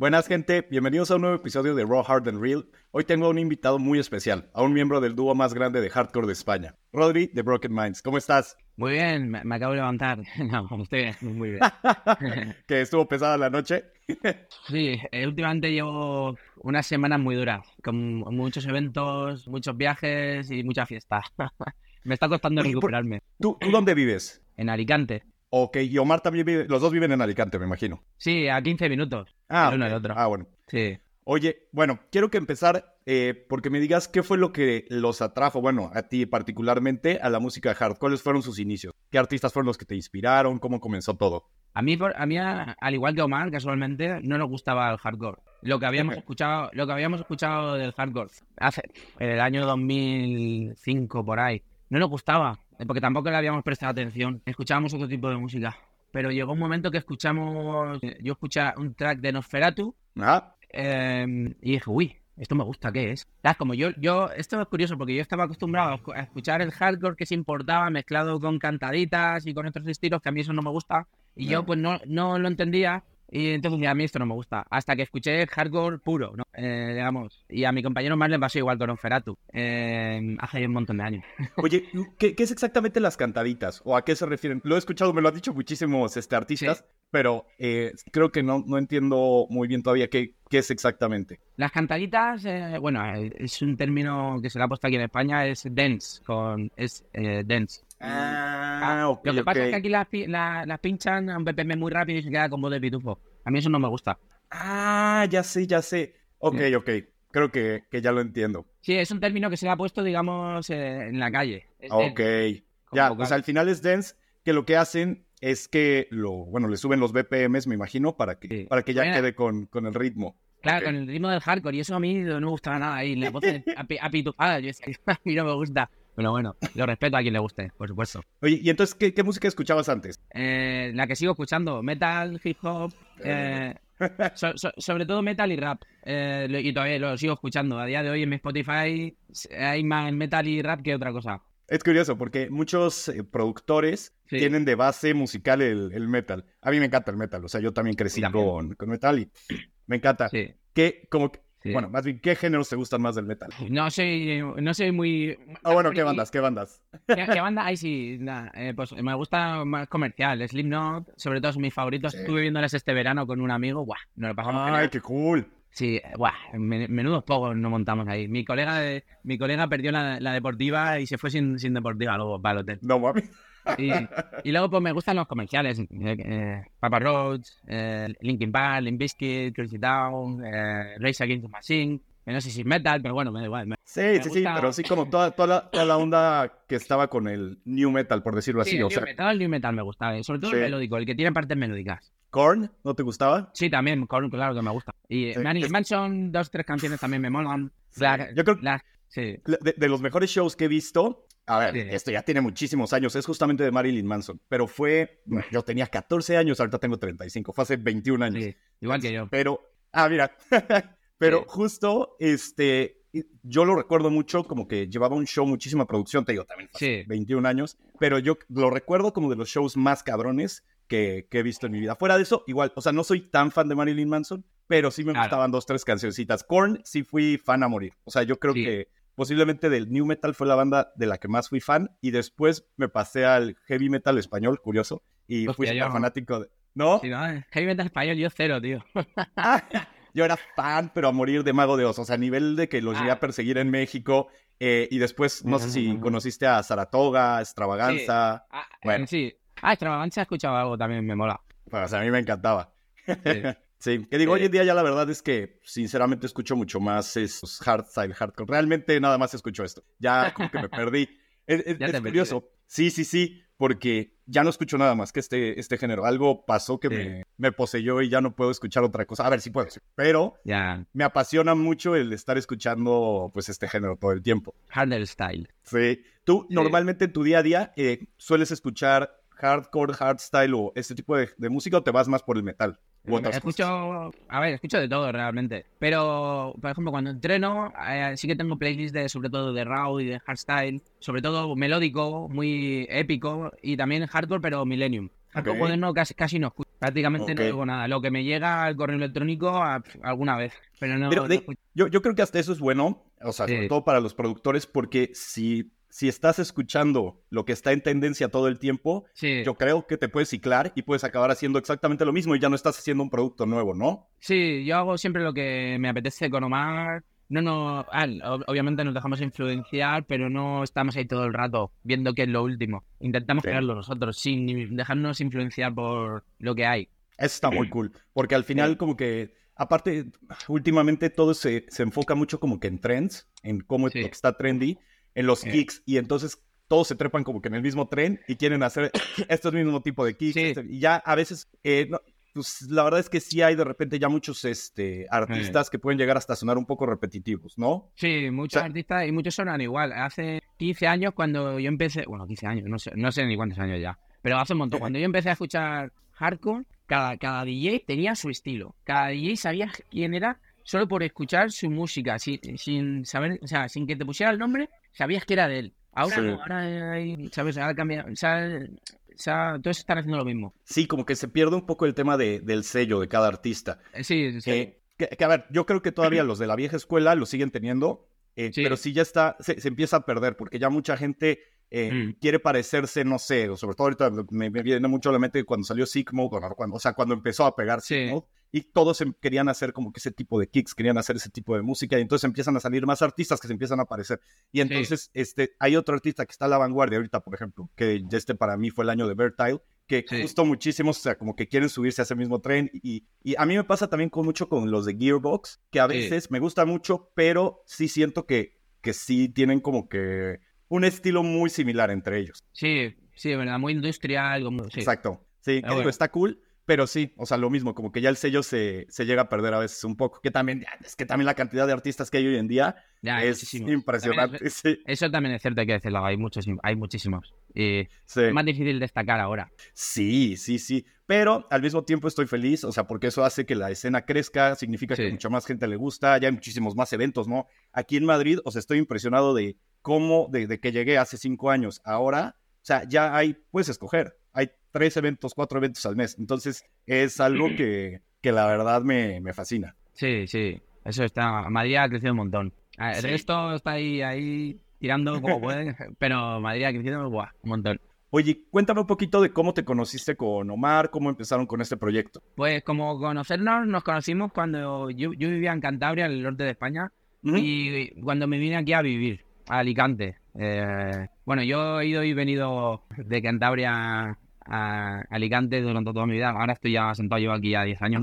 Buenas gente, bienvenidos a un nuevo episodio de Raw Hard and Real. Hoy tengo a un invitado muy especial, a un miembro del dúo más grande de hardcore de España, Rodri de Broken Minds. ¿Cómo estás? Muy bien, me, me acabo de levantar. No, estoy bien, muy bien. ¿Que estuvo pesada la noche? Sí, eh, últimamente llevo unas semanas muy duras, con muchos eventos, muchos viajes y mucha fiesta. Me está costando recuperarme. ¿Tú, tú dónde vives? En Alicante. Ok, y Omar también vive, los dos viven en Alicante, me imagino. Sí, a 15 minutos. Ah, el uno ok. del otro. Ah, bueno. Sí. Oye, bueno, quiero que empezar eh, porque me digas qué fue lo que los atrajo, bueno, a ti particularmente, a la música hard. ¿Cuáles fueron sus inicios? ¿Qué artistas fueron los que te inspiraron? ¿Cómo comenzó todo? A mí, a mí, al igual que Omar, casualmente, no nos gustaba el hardcore. Lo que habíamos escuchado, lo que habíamos escuchado del hardcore hace en el año 2005 por ahí, no nos gustaba, porque tampoco le habíamos prestado atención. Escuchábamos otro tipo de música. Pero llegó un momento que escuchamos, eh, yo escuché un track de Nosferatu Ah, eh, y dije, uy, esto me gusta, ¿qué es? Ah, como yo, yo, esto es curioso porque yo estaba acostumbrado a escu- a escuchar el hardcore que se importaba mezclado con cantaditas y con otros estilos que a mí eso no me gusta y Claro. yo pues no, no lo entendía y entonces a mí esto no me gusta hasta que escuché hardcore puro, ¿no? Eh, digamos, y a mi compañero más le pasó igual con Feratu hace un montón de años. Oye, ¿qué, qué es exactamente las cantaditas? ¿O a qué se refieren? Lo he escuchado, me lo han dicho muchísimos este, artistas, pero eh, creo que no, no entiendo muy bien todavía qué, qué es exactamente. Las cantaditas, eh, bueno, eh, es un término que se le ha puesto aquí en España, es dance, con, es eh, dance. Ah, ok, Lo que pasa es que aquí las, pi- la- las pinchan a un BPM muy rápido y se queda con voz de pitufo. A mí eso no me gusta. Ah, ya sé, ya sé. Ok, Sí. ok. Creo que, que ya lo entiendo. Sí, es un término que se le ha puesto, digamos, eh, en la calle. Es Ok. Ya, pues al final es dance, que lo que hacen es que lo, bueno, le suben los BPMs, me imagino, para que, Sí. para que ya quede con, con el ritmo. Claro, con el ritmo del hardcore, y eso a mí no me gustaba nada. Y la voz de api- apitufada, yo decía, a mí no me gusta. Pero bueno, lo respeto a quien le guste, por supuesto. Oye, ¿y entonces qué, qué música escuchabas antes? Eh, la que sigo escuchando, metal, hip hop, eh, so- so- sobre todo metal y rap. Eh, y todavía lo sigo escuchando. A día de hoy en mi Spotify hay más metal y rap que otra cosa. Es curioso porque muchos eh, productores Sí. tienen de base musical el, el metal. A mí me encanta el metal, o sea, yo también crecí También. con, con metal y me encanta. Sí. ¿Qué, como, Sí. Bueno, más bien, ¿qué géneros te gustan más del metal? No soy, no soy muy... Ah, bueno, ¿qué bandas? ¿Qué bandas? ¿Qué, qué banda? Ay, sí, eh, pues me gusta más comercial. Slipknot, sobre todo son mis favoritos. Sí. Estuve viéndoles este verano con un amigo. Guau, nos lo pasamos Ay, genial. qué cool. Sí, eh, men- menudos pocos nos montamos ahí. Mi colega de- mi colega perdió la, la deportiva y se fue sin, sin deportiva luego para el hotel. No mames. Y, y luego pues me gustan los comerciales. Eh, eh, Papa Roach, eh, Linkin Park, Limp Bizkit, Crazy Town, eh, Race Against the Machine. Que no sé si es metal, pero bueno, me da igual. me- Sí, Me sí, sí, pero sí como toda, toda, la, toda la onda que estaba con el new metal, por decirlo así. Sí, el o new sea, metal, el new metal me gusta, eh, sobre todo Sí. el melódico, el que tiene partes melódicas. Korn, ¿no te gustaba? Sí, también, con- claro que me gusta. Y Sí, Marilyn es- Manson, dos, tres canciones también me molan. La- Yo creo- la- sí. De, de los mejores shows que he visto, a ver, Sí. esto ya tiene muchísimos años, es justamente de Marilyn Manson, pero fue, yo tenía 14 años, ahorita tengo 35, fue hace 21 años. sí, igual que yo. Pero, ah, mira, pero justo, este, yo lo recuerdo mucho como que llevaba un show, muchísima producción, te digo, también Sí. 21 años, pero yo lo recuerdo como de los shows más cabrones que, que he visto en mi vida. Fuera de eso, igual, o sea, no soy tan fan de Marilyn Manson, pero sí me Claro. gustaban dos, tres cancioncitas. Korn sí fui fan a morir, o sea, yo creo Sí. que posiblemente del new metal fue la banda de la que más fui fan y después me pasé al heavy metal español, curioso, y fui fanático de... ¿No? Sí, ¿no? Heavy metal español, yo cero, tío. Ah, yo era fan, pero a morir de Mago de Oz. O sea, a nivel de que los llegué Ah. a perseguir en México. eh, y después, no sé si conociste a Saratoga, Extravaganza. Ah, Bueno. sí. Ah, Extravaganza he escuchado algo también, me mola. Pues, o sea, a mí me encantaba. Sí. Sí, que digo, Sí. hoy en día ya la verdad es que sinceramente escucho mucho más esos hardstyle, hardcore. Realmente nada más escucho esto. Ya como que me perdí. Es, curioso. Sí, sí, sí, porque ya no escucho nada más que este, este género. Algo pasó que Sí. me, me poseyó y ya no puedo escuchar otra cosa. A ver si puedo, sí. pero Ya, me apasiona mucho el estar escuchando pues este género todo el tiempo. harder style. Sí. Tú Sí. normalmente en tu día a día eh, sueles escuchar hardcore, hardstyle o este tipo de, de música o te vas más por el metal escucho, a ver, escucho de todo realmente. Pero, por ejemplo, cuando entreno, eh, sí que tengo playlists de, sobre todo de raw y de hardstyle, sobre todo melódico, muy épico y también hardcore, pero millennium. Hardcore moderno casi, casi no escucho. Prácticamente no Ok. oigo nada. Lo que me llega al correo electrónico a- alguna vez. Pero no. Pero no de- escucho. yo, yo creo que hasta eso es bueno, o sea, sobre Sí. todo para los productores, porque si, si estás escuchando lo que está en tendencia todo el tiempo, Sí. yo creo que te puedes ciclar y puedes acabar haciendo exactamente lo mismo y ya no estás haciendo un producto nuevo, ¿no? Sí, yo hago siempre lo que me apetece con Omar. No, no, ah, ob- obviamente nos dejamos influenciar, pero no estamos ahí todo el rato viendo qué es lo último. Intentamos Sí. crearlo nosotros, sin dejarnos influenciar por lo que hay. Eso está muy cool, porque al final Sí. como que, aparte, últimamente todo se, se enfoca mucho como que en trends, en cómo Sí. está trendy, en los Sí. kicks, y entonces todos se trepan como que en el mismo tren y quieren hacer este mismo tipo de kicks. Sí. este- y ya a veces, eh, no, pues la verdad es que sí hay de repente ya muchos este, artistas que pueden llegar hasta sonar un poco repetitivos, ¿no? Sí, muchos O sea- artistas y muchos sonan igual. Hace 15 años cuando yo empecé, bueno, 15 años, no sé, no sé ni cuántos años ya, pero hace un montón. Cuando yo empecé a escuchar hardcore, cada, cada DJ tenía su estilo. Cada DJ sabía quién era solo por escuchar su música, sin, sin saber, o sea, sin que te pusiera el nombre, sabías que era de él. Ahora Sí. no, ahora hay, ¿sabes? Ahora cambia, o sea, o sea, todos están haciendo lo mismo. Sí, como que se pierde un poco el tema de- del sello de cada artista. Eh, Sí, sí. Eh, que, que, a ver, yo creo que todavía los de la vieja escuela lo siguen teniendo, eh, Sí. pero sí ya está, se, se empieza a perder, porque ya mucha gente eh, Mm. quiere parecerse, no sé, sobre todo ahorita me, me viene mucho a la mente cuando salió Mode, bueno, cuando, o sea, cuando empezó a pegar Sick Sí. Y todos em- querían hacer como que ese tipo de kicks, querían hacer ese tipo de música, y entonces empiezan a salir más artistas que se empiezan a aparecer. Y entonces este, hay otro artista que está a la vanguardia ahorita, por ejemplo, que este para mí fue el año de Vertile, que Sí. justo muchísimos, o sea, como que quieren subirse a ese mismo tren. Y, y a mí me pasa también con mucho con los de Gearbox, que a Sí. veces me gusta mucho, pero sí siento que, que sí tienen como que un estilo muy similar entre ellos. Sí, sí, de verdad, muy industrial. Como, sí. Exacto. Sí, Ah, bueno. está cool, pero sí, o sea, lo mismo, como que ya el sello se, se llega a perder a veces un poco. Que también, es que también la cantidad de artistas que hay hoy en día Ya, es muchísimos. impresionante. También Sí, Eso también es cierto, hay que decirlo, hay muchos, hay muchísimos. Y sí. es más difícil destacar ahora. Sí, sí, sí. Pero al mismo tiempo estoy feliz, o sea, porque eso hace que la escena crezca, significa que Sí. mucha más gente le gusta, ya hay muchísimos más eventos, ¿no? Aquí en Madrid, o sea, estoy impresionado de cómo, desde que llegué hace cinco años, ahora, o sea, ya hay, puedes escoger, hay tres eventos, cuatro eventos al mes. Entonces, es algo que, que la verdad me, me fascina. Sí, sí, eso está. Madrid ha crecido un montón. Ah, El Sí. resto está ahí, ahí tirando como puede, pero Madrid ha crecido buah, un montón. Oye, cuéntame un poquito de cómo te conociste con Omar, cómo empezaron con este proyecto. Pues como conocernos, nos conocimos cuando yo, yo vivía en Cantabria, en el norte de España, y cuando me vine aquí a vivir, a Alicante. Eh, bueno, yo he ido y venido de Cantabria a Alicante durante toda mi vida. Ahora estoy ya sentado, llevo aquí ya 10 años.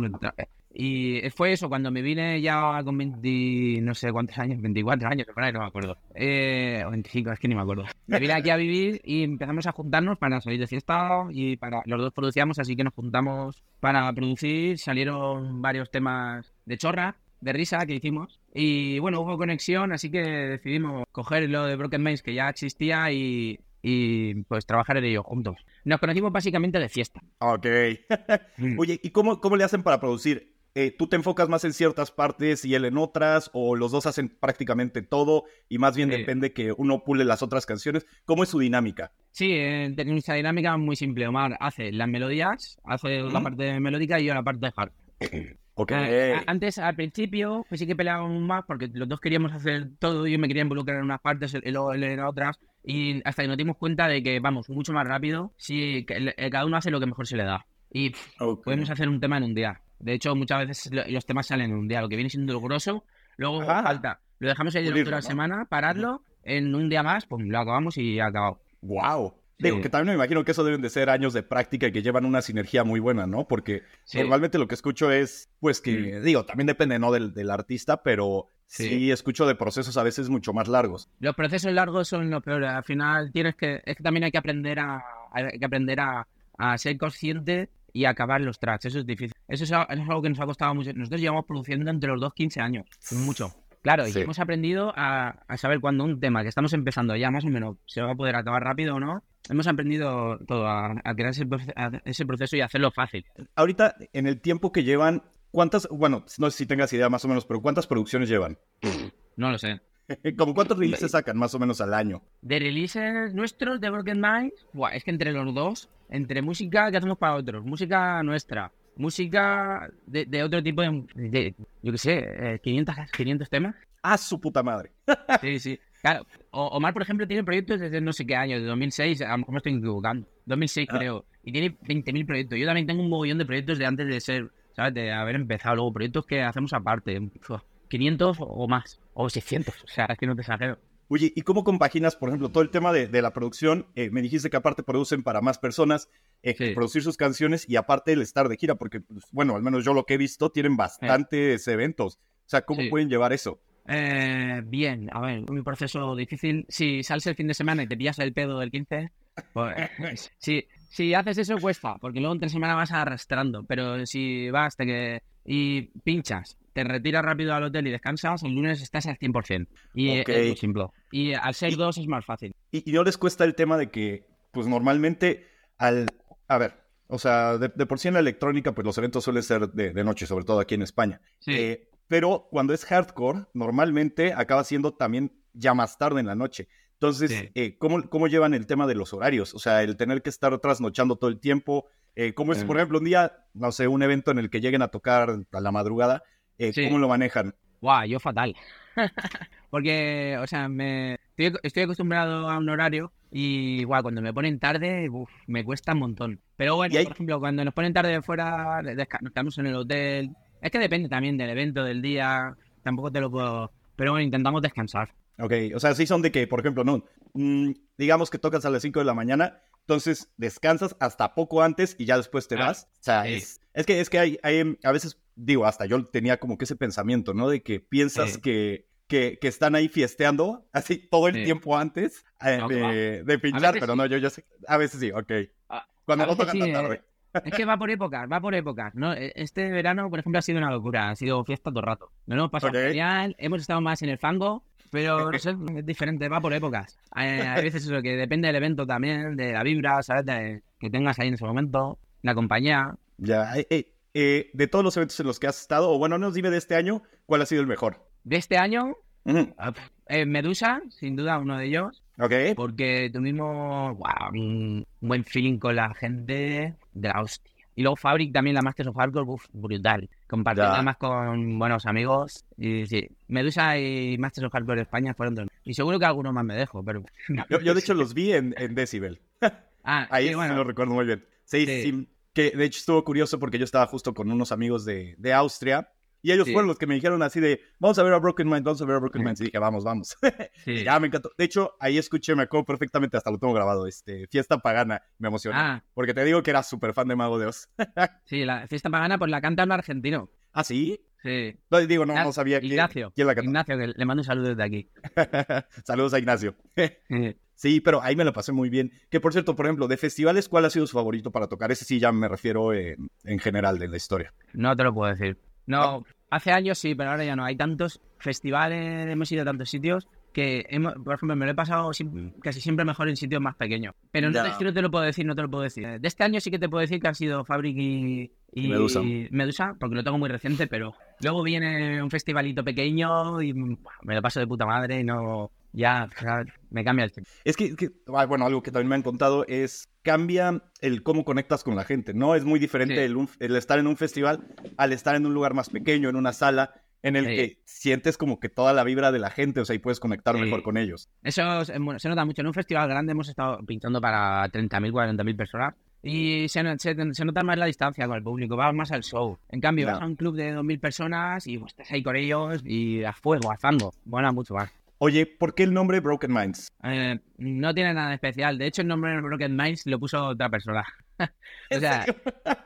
Y fue eso, cuando me vine ya con 20, no sé cuántos años, 24 años, no me acuerdo. Eh, o 25, es que ni me acuerdo. Me vine aquí a vivir y empezamos a juntarnos para salir de fiesta y para los dos producíamos, así que nos juntamos para producir. Salieron varios temas de chorra, de risa que hicimos. Y bueno, hubo conexión, así que decidimos coger lo de Broken Mains que ya existía y, y pues trabajar en ello juntos. Nos conocimos básicamente de fiesta. Ok. Oye, ¿y cómo, cómo le hacen para producir? Eh, ¿Tú te enfocas más en ciertas partes y él en otras? ¿O los dos hacen prácticamente todo y más bien Sí. depende que uno pule las otras canciones? ¿Cómo es su dinámica? Sí, eh, tenemos nuestra dinámica muy simple. Omar hace las melodías, hace la Ujú. parte melódica y yo la parte de hard. Ok. Ah, a- Antes, al principio, pues sí que peleábamos más porque los dos queríamos hacer todo. Yo me quería involucrar en unas partes y luego él en otras. Y hasta que nos dimos cuenta de que vamos mucho más rápido si cada uno hace lo que mejor se le da. Y pff, Ok. podemos hacer un tema en un día. De hecho, muchas veces lo- los temas salen en un día. Lo que viene siendo el grosso, luego Ajá. falta. Lo dejamos ahí durante una ¿no? semana, pararlo, en un día más, pues lo acabamos y acabado. Wow. Sí. Digo, que también me imagino que eso deben de ser años de práctica y que llevan una sinergia muy buena, ¿no? Porque Sí. normalmente lo que escucho es, pues que, digo, también depende, ¿no? Del, del artista, pero sí. Sí. escucho de procesos a veces mucho más largos. Los procesos largos son lo peor. Al final tienes que. Es que también hay que aprender a. Hay que aprender a, a ser consciente y acabar los tracks. Eso es difícil. Eso es, algo que nos ha costado mucho. Nosotros llevamos produciendo entre los dos 15 años. Mucho. Claro, Sí. y hemos aprendido a, a saber cuando un tema que estamos empezando ya más o menos se va a poder acabar rápido o no. Hemos aprendido todo, a, a crear ese, a- ese proceso y hacerlo fácil. Ahorita, en el tiempo que llevan, ¿cuántas, bueno, no sé si tengas idea más o menos, pero ¿cuántas producciones llevan? No lo sé. ¿Como cuántos releases sacan más o menos al año? De releases nuestros de Broken Minds, buah, es que entre los dos, entre música que hacemos para otros, música nuestra, música de, de otro tipo de, de- yo qué sé, eh, 500, 500 temas. ¡Ah, su puta madre! Sí, sí. Claro, Omar, por ejemplo, tiene proyectos desde no sé qué año, de 2006, a lo mejor me estoy equivocando. 2006 Ah. creo. Y tiene 20.000 proyectos. Yo también tengo un mogollón de proyectos de antes de ser, ¿sabes? De haber empezado. Luego proyectos que hacemos aparte. Uf, 500 o más. O 600. O sea, es que no te exagero. Oye, ¿y cómo compaginas, por ejemplo, todo el tema de, de la producción? Eh, me dijiste que aparte producen para más personas, eh, Sí. producir sus canciones y aparte el estar de gira, porque, pues, bueno, al menos yo lo que he visto, tienen bastantes eventos. O sea, ¿cómo Sí. pueden llevar eso? Eh, bien, a ver, un proceso difícil. Si sales el fin de semana y te pillas el pedo del 15, pues si, si haces eso cuesta, porque luego entre semana vas arrastrando. Pero si vas te que, y pinchas, te retiras rápido al hotel y descansas, el lunes estás al 100%. Y Ok. es muy simple. Y al ser Y- dos es más fácil. Y, y no les cuesta el tema de que, pues normalmente, al. A ver, o sea, de, de por sí en la electrónica, pues los eventos suelen ser de, de noche, sobre todo aquí en España. Sí. Eh, pero cuando es hardcore, normalmente acaba siendo también ya más tarde en la noche. Entonces, Sí. eh, ¿cómo, ¿cómo llevan el tema de los horarios? O sea, el tener que estar trasnochando todo el tiempo. Eh, ¿Cómo es, Sí. por ejemplo, un día, no sé, un evento en el que lleguen a tocar a la madrugada? eh, Sí. ¿Cómo lo manejan? Guau, yo fatal. Porque, o sea, me estoy, estoy acostumbrado a un horario y igual cuando me ponen tarde, uf, me cuesta un montón. Pero bueno, hay- por ejemplo, cuando nos ponen tarde fuera, nos quedamos en el hotel. Es que depende también del evento, del día. Tampoco te lo puedo. Pero bueno, intentamos descansar. Ok, o sea, sí son de que, por ejemplo, no, mm, digamos que tocas a las 5 de la mañana, entonces descansas hasta poco antes y ya después te Ah, vas. O sea, es, es que, es que hay, hay, a veces, digo, hasta yo tenía como que ese pensamiento, ¿no? De que piensas que, que, que están ahí fiesteando, así todo el tiempo antes eh, No, de, de pinchar, pero sí. no, yo, yo sé, a veces sí, ok. A- Cuando a no tocan sí, tan eh, tarde. Es que va por épocas, va por épocas. ¿no? E- Este verano, por ejemplo, ha sido una locura. Ha sido fiesta todo el rato. No hemos pasado Ok. genial. Hemos estado más en el fango. Pero no sé, es diferente, va por épocas. Hay veces eso que depende del evento también, de la vibra, ¿sabes? De- que tengas ahí en ese momento, la compañía. Ya, eh, eh, eh, de todos los eventos en los que has estado, o bueno, nos dime de este año, ¿cuál ha sido el mejor? De este año, ah, eh, Medusa, sin duda, uno de ellos. Ok, Porque tuvimos guau, un buen feeling con la gente de la hostia. Y luego Fabric también, la Masters of Hardcore, uf, brutal. Compartiendo Ya. además con buenos amigos. Y sí, Medusa y Masters of Hardcore España fueron dos. Y seguro que algunos más me dejo, pero... yo, yo de hecho los vi en, en Decibel. Ah, Ahí sí bueno, lo recuerdo muy bien. Sí, Sí. sí. Que de hecho estuvo curioso porque yo estaba justo con unos amigos de, de Austria y ellos Sí. fueron los que me dijeron así de, vamos a ver a Broken Mind, vamos a ver a Broken Sí. Mind. Y dije, vamos, vamos. sí. ya me encantó. De hecho, ahí escuché, me acuerdo perfectamente, hasta lo tengo grabado, este, Fiesta Pagana. Me emocionó. Ah, Porque te digo que era súper fan de Mago de Oz. sí, la fiesta pagana pues la canta un argentino. ¿Ah, sí? Sí. No, digo, no, no sabía quién, Ignacio. quién la cantó. Ignacio, que le mando un saludo desde aquí. Saludos a Ignacio. Sí, pero ahí me la pasé muy bien. Que por cierto, por ejemplo, de festivales, ¿cuál ha sido su favorito para tocar? Ese sí ya me refiero en, en general de la historia. No te lo puedo decir. No, hace años sí, pero ahora ya no. Hay tantos festivales, hemos ido a tantos sitios que, hemos, por ejemplo, me lo he pasado sim- casi siempre mejor en sitios más pequeños. Pero no, te, no lo puedo decir, no te lo puedo decir. De este año sí que te puedo decir que han sido Fabric y, Y Medusa. Medusa, porque lo tengo muy reciente, pero luego viene un festivalito pequeño y me lo paso de puta madre y no... Ya, ya me cambia el tiempo. Es que, que- bueno, algo que también me han contado es cambia el cómo conectas con la gente, ¿no? Es muy diferente Sí. el, un- el estar en un festival al estar en un lugar más pequeño, en una sala, en el Sí. que sientes como que toda la vibra de la gente, o sea, y puedes conectar Sí. mejor con ellos. Eso es- bueno, se nota mucho. En un festival grande hemos estado pintando para 30.000, 40.000 personas. Y se, se- se nota más la distancia con el público, vas más al show. En cambio, vas a un club de 2.000 personas y pues, estás ahí con ellos y a fuego, a fango. Bueno, mucho más. Oye, ¿por qué el nombre Broken Minds? Eh, no tiene nada de especial. De hecho, el nombre Broken Minds lo puso otra persona. o ¿En sea,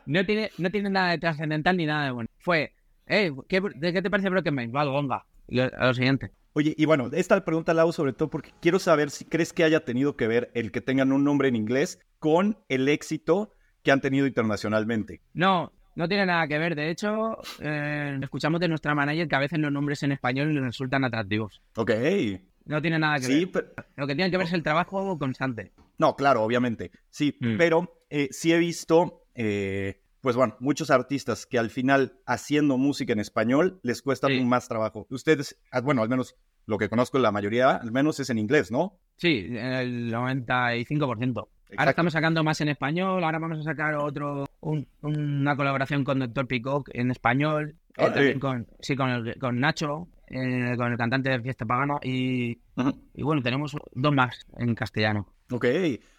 no tiene, no tiene nada de trascendental ni nada de bueno. Fue, eh, ¿qué, ¿de qué te parece Broken Minds? Vale, venga. Y lo- a lo siguiente. Oye, y bueno, esta pregunta la hago sobre todo porque quiero saber si crees que haya tenido que ver el que tengan un nombre en inglés con el éxito que han tenido internacionalmente. No, no tiene nada que ver. De hecho, eh, escuchamos de nuestra manager que a veces los nombres en español les resultan atractivos. Ok. No tiene nada que Sí, ver. pero... Lo que tiene que ver es el trabajo constante. No, claro, obviamente. Sí, Mm. pero eh, sí he visto, eh, pues bueno, muchos artistas que al final haciendo música en español les cuesta Sí. más trabajo. Ustedes, ah, bueno, al menos lo que conozco la mayoría, al menos es en inglés, ¿no? Sí, el 95%. Ahora Exacto. estamos sacando más en español, ahora vamos a sacar otro, un- una colaboración con Doctor Peacock en español, eh, también sí. con, sí, con, el- con Nacho, eh, con el cantante de Fiesta Pagana, y, y bueno, tenemos dos más en castellano. Ok.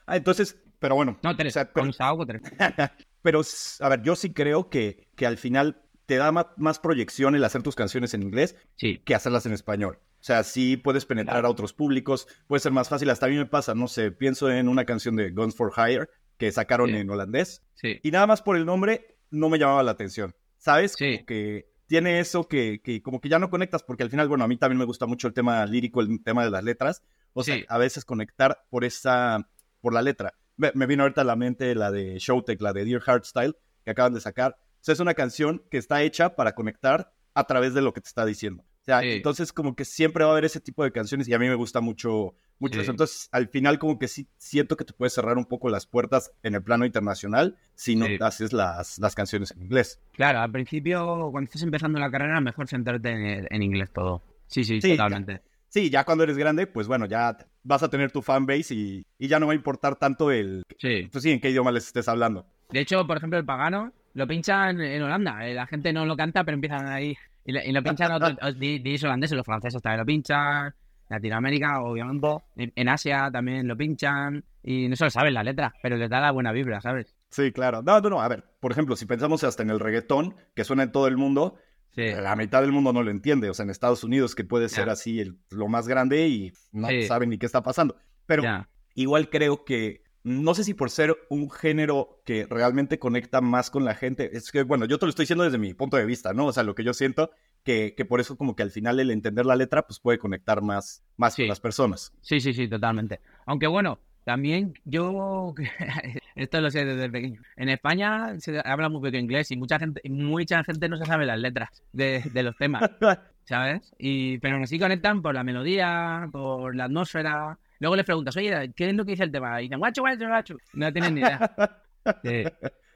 Ah, entonces, pero bueno. No, tres, o sea, pero- con Saoko tres. Pero, a ver, yo sí creo que, que al final te da ma- más proyección el hacer tus canciones en inglés Sí, que hacerlas en español. O sea, sí puedes penetrar Claro. a otros públicos, puede ser más fácil. Hasta a mí me pasa, no sé, pienso en una canción de Guns for Hire que sacaron Sí. en holandés sí, y nada más por el nombre no me llamaba la atención. ¿Sabes? Sí. Como que tiene eso que, que como que ya no conectas porque al final, bueno, a mí también me gusta mucho el tema lírico, el tema de las letras. O sea, a veces conectar por esa, por la letra. Me, me vino ahorita a la mente la de Showtech, la de Dear Heart Style, que acaban de sacar. O sea, es una canción que está hecha para conectar a través de lo que te está diciendo. O sea, Sí. entonces como que siempre va a haber ese tipo de canciones y a mí me gusta mucho, mucho Sí. eso. Entonces, al final como que sí siento que te puedes cerrar un poco las puertas en el plano internacional si no Sí. haces las, las canciones en inglés. claro, al principio, cuando estás empezando la carrera, mejor centrarte en, en inglés todo. Sí, sí, totalmente. Sí, ya cuando eres grande, pues bueno, ya vas a tener tu fanbase y, y ya no va a importar tanto el, Sí. pues sí, en qué idioma les estés hablando. De hecho, por ejemplo, el pagano lo pinchan en Holanda. Eh, La gente no lo canta, pero empiezan ahí. Y, lo- y lo pinchan otros DJs holandeses, los franceses también lo pinchan. Latinoamérica, obviamente. En, en Asia también lo pinchan. Y no se lo saben la letra, pero les da la buena vibra, ¿sabes? Sí, claro. No, no, no. A ver, por ejemplo, si pensamos hasta en el reggaetón, que suena en todo el mundo, Sí. la mitad del mundo no lo entiende. O sea, en Estados Unidos, que puede ser Ya. así el- lo más grande y no Sí. saben ni qué está pasando. Pero Ya. igual creo que, no sé si por ser un género que realmente conecta más con la gente, es que, bueno, yo te lo estoy diciendo desde mi punto de vista, ¿no? O sea, lo que yo siento, que, que por eso como que al final el entender la letra, pues puede conectar más, más Sí. con las personas. Sí, sí, sí, totalmente. Aunque bueno, también yo, esto lo sé desde pequeño. En España se habla muy poco inglés y mucha gente, mucha gente no se sabe las letras de, de los temas, ¿sabes? Y, pero aún así conectan por la melodía, por la atmósfera. Luego les preguntas, oye, ¿qué es lo que dice el tema? Y dicen, guacho, guacho, guacho. No tienen ni idea. Sí,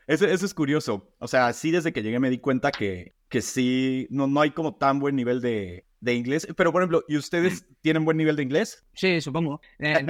Eso, eso es curioso. O sea, sí desde que llegué me di cuenta que, que sí, no, no hay como tan buen nivel de, de inglés. Pero, por ejemplo, ¿y ustedes tienen buen nivel de inglés? Sí, supongo. Eh,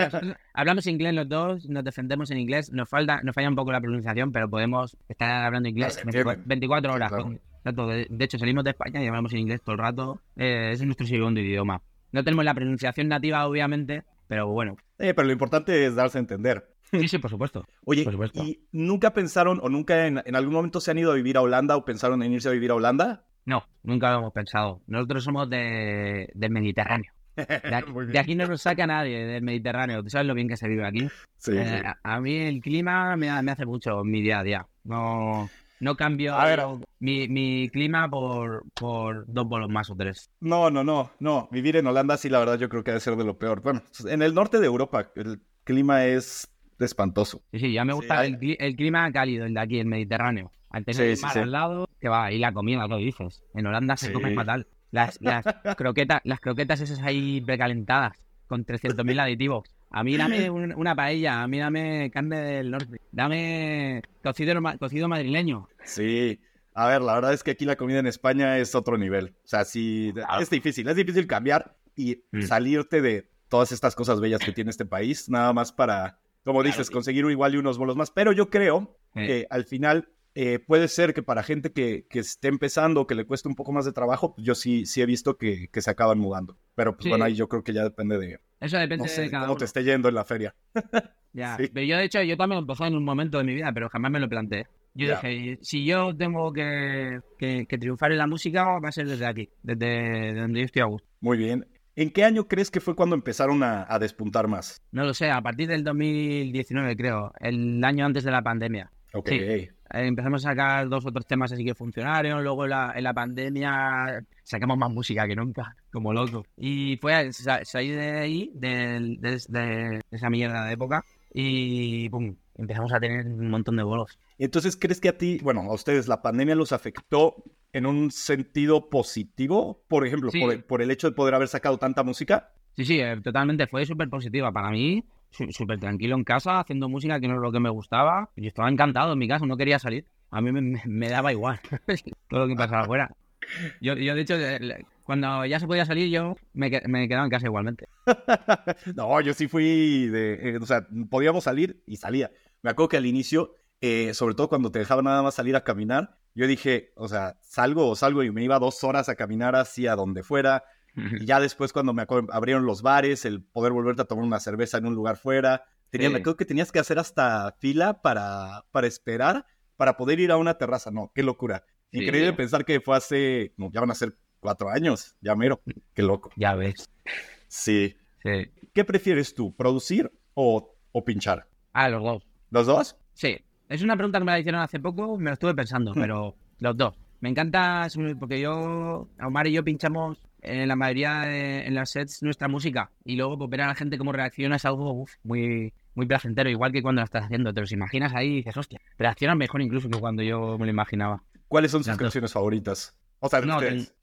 hablamos inglés los dos, nos defendemos en inglés. Nos falta, nos falla un poco la pronunciación, pero podemos estar hablando inglés No se entiende. 24 horas. Sí, claro. De, de hecho, salimos de España y hablamos en inglés todo el rato. Eh, ese es nuestro segundo idioma. No tenemos la pronunciación nativa, obviamente, pero bueno. Eh, pero lo importante es darse a entender. Sí, sí, por supuesto. Oye, Por supuesto. ¿y nunca pensaron o nunca en, en algún momento se han ido a vivir a Holanda o pensaron en irse a vivir a Holanda? No, nunca lo hemos pensado. Nosotros somos de, del Mediterráneo. De, aquí- de no nos saca nadie del Mediterráneo. ¿Tú sabes lo bien que se vive aquí? Sí, Eh, sí. a, a mí el clima me, ha- me hace mucho en mi día a día. No, no cambio A ver. mi, mi clima por, por dos bolos más o tres. No, no, no, no. Vivir en Holanda sí, la verdad, yo creo que debe ser de lo peor. Bueno, en el norte de Europa el clima es espantoso. Sí, sí, ya me gusta el, el clima cálido, el de aquí, el Mediterráneo. Al tener Sí, el mar sí. al lado, que va, y la comida, lo dices. En Holanda se come fatal. Las, las croquetas, las croquetas esas ahí precalentadas, con 300.000 aditivos. A mí dame un- una paella, a mí dame carne del norte, dame cocido, cocido madrileño. Sí. A ver, la verdad es que aquí la comida en España es otro nivel. O sea, sí, Claro. es difícil, es difícil cambiar y Mm. salirte de todas estas cosas bellas que tiene este país, nada más para, como Claro, dices, sí. conseguir igual y unos bolos más. Pero yo creo Sí. que al final eh, puede ser que para gente que, que esté empezando, que le cueste un poco más de trabajo, pues yo sí, sí he visto que, que se acaban mudando. Pero pues Sí. bueno, ahí yo creo que ya depende de, Eso depende no sé, de cada cómo uno. te esté yendo en la feria. Ya, Sí. pero yo de hecho, yo también lo en un momento de mi vida, pero jamás me lo planteé. Yo dije, si yo tengo que, que- que triunfar en la música, va a ser desde aquí, desde donde yo estoy a gusto. Muy bien. ¿En qué año crees que fue cuando empezaron a, a despuntar más? No lo sé, a partir del 2019 creo, el año antes de la pandemia. Ok. Sí. Eh, empezamos a sacar dos o tres temas así que funcionaron, luego en la, en la pandemia sacamos más música que nunca, como loco. Y fue sa- salir de ahí, del- de, de esa mierda de época, y pum, empezamos a tener un montón de bolos. Entonces, ¿crees que a ti, bueno, a ustedes la pandemia los afectó en un sentido positivo? Por ejemplo, Sí. por, por el hecho de poder haber sacado tanta música. Sí, sí, eh, totalmente, fue súper positiva para mí, súper tranquilo en casa, haciendo música que no es lo que me gustaba. Yo estaba encantado en mi casa, no quería salir. a mí me, me daba igual todo lo que pasaba afuera. Yo, yo, de hecho, cuando ya se podía salir, yo me, me quedaba en casa igualmente. no, yo sí fui de. Eh, o sea, podíamos salir y salía. Me acuerdo que al inicio, eh, sobre todo cuando te dejaban nada más salir a caminar, yo dije, o sea, salgo o salgo y me iba dos horas a caminar hacia donde fuera. Y ya después, cuando me abrieron los bares, el poder volverte a tomar una cerveza en un lugar fuera. Tenía, Me acuerdo que tenías que hacer hasta fila para, para esperar para poder ir a una terraza. No, qué locura. Increíble pensar que fue hace, no, ya van a ser cuatro años, ya mero. Qué loco. Ya ves. Sí. ¿Qué prefieres tú, producir o, o pinchar? Ah, los dos. ¿Los dos? Sí. Es una pregunta que me la hicieron hace poco, me lo estuve pensando, hmm. pero los dos. Me encanta, porque yo, Omar y yo pinchamos en la mayoría de en las sets nuestra música y luego pues, ver a la gente cómo reacciona es algo muy, muy placentero, igual que cuando la estás haciendo. Te los imaginas ahí y dices, hostia, reaccionan mejor incluso que cuando yo me lo imaginaba. ¿Cuáles son sus canciones favoritas? O sea, no,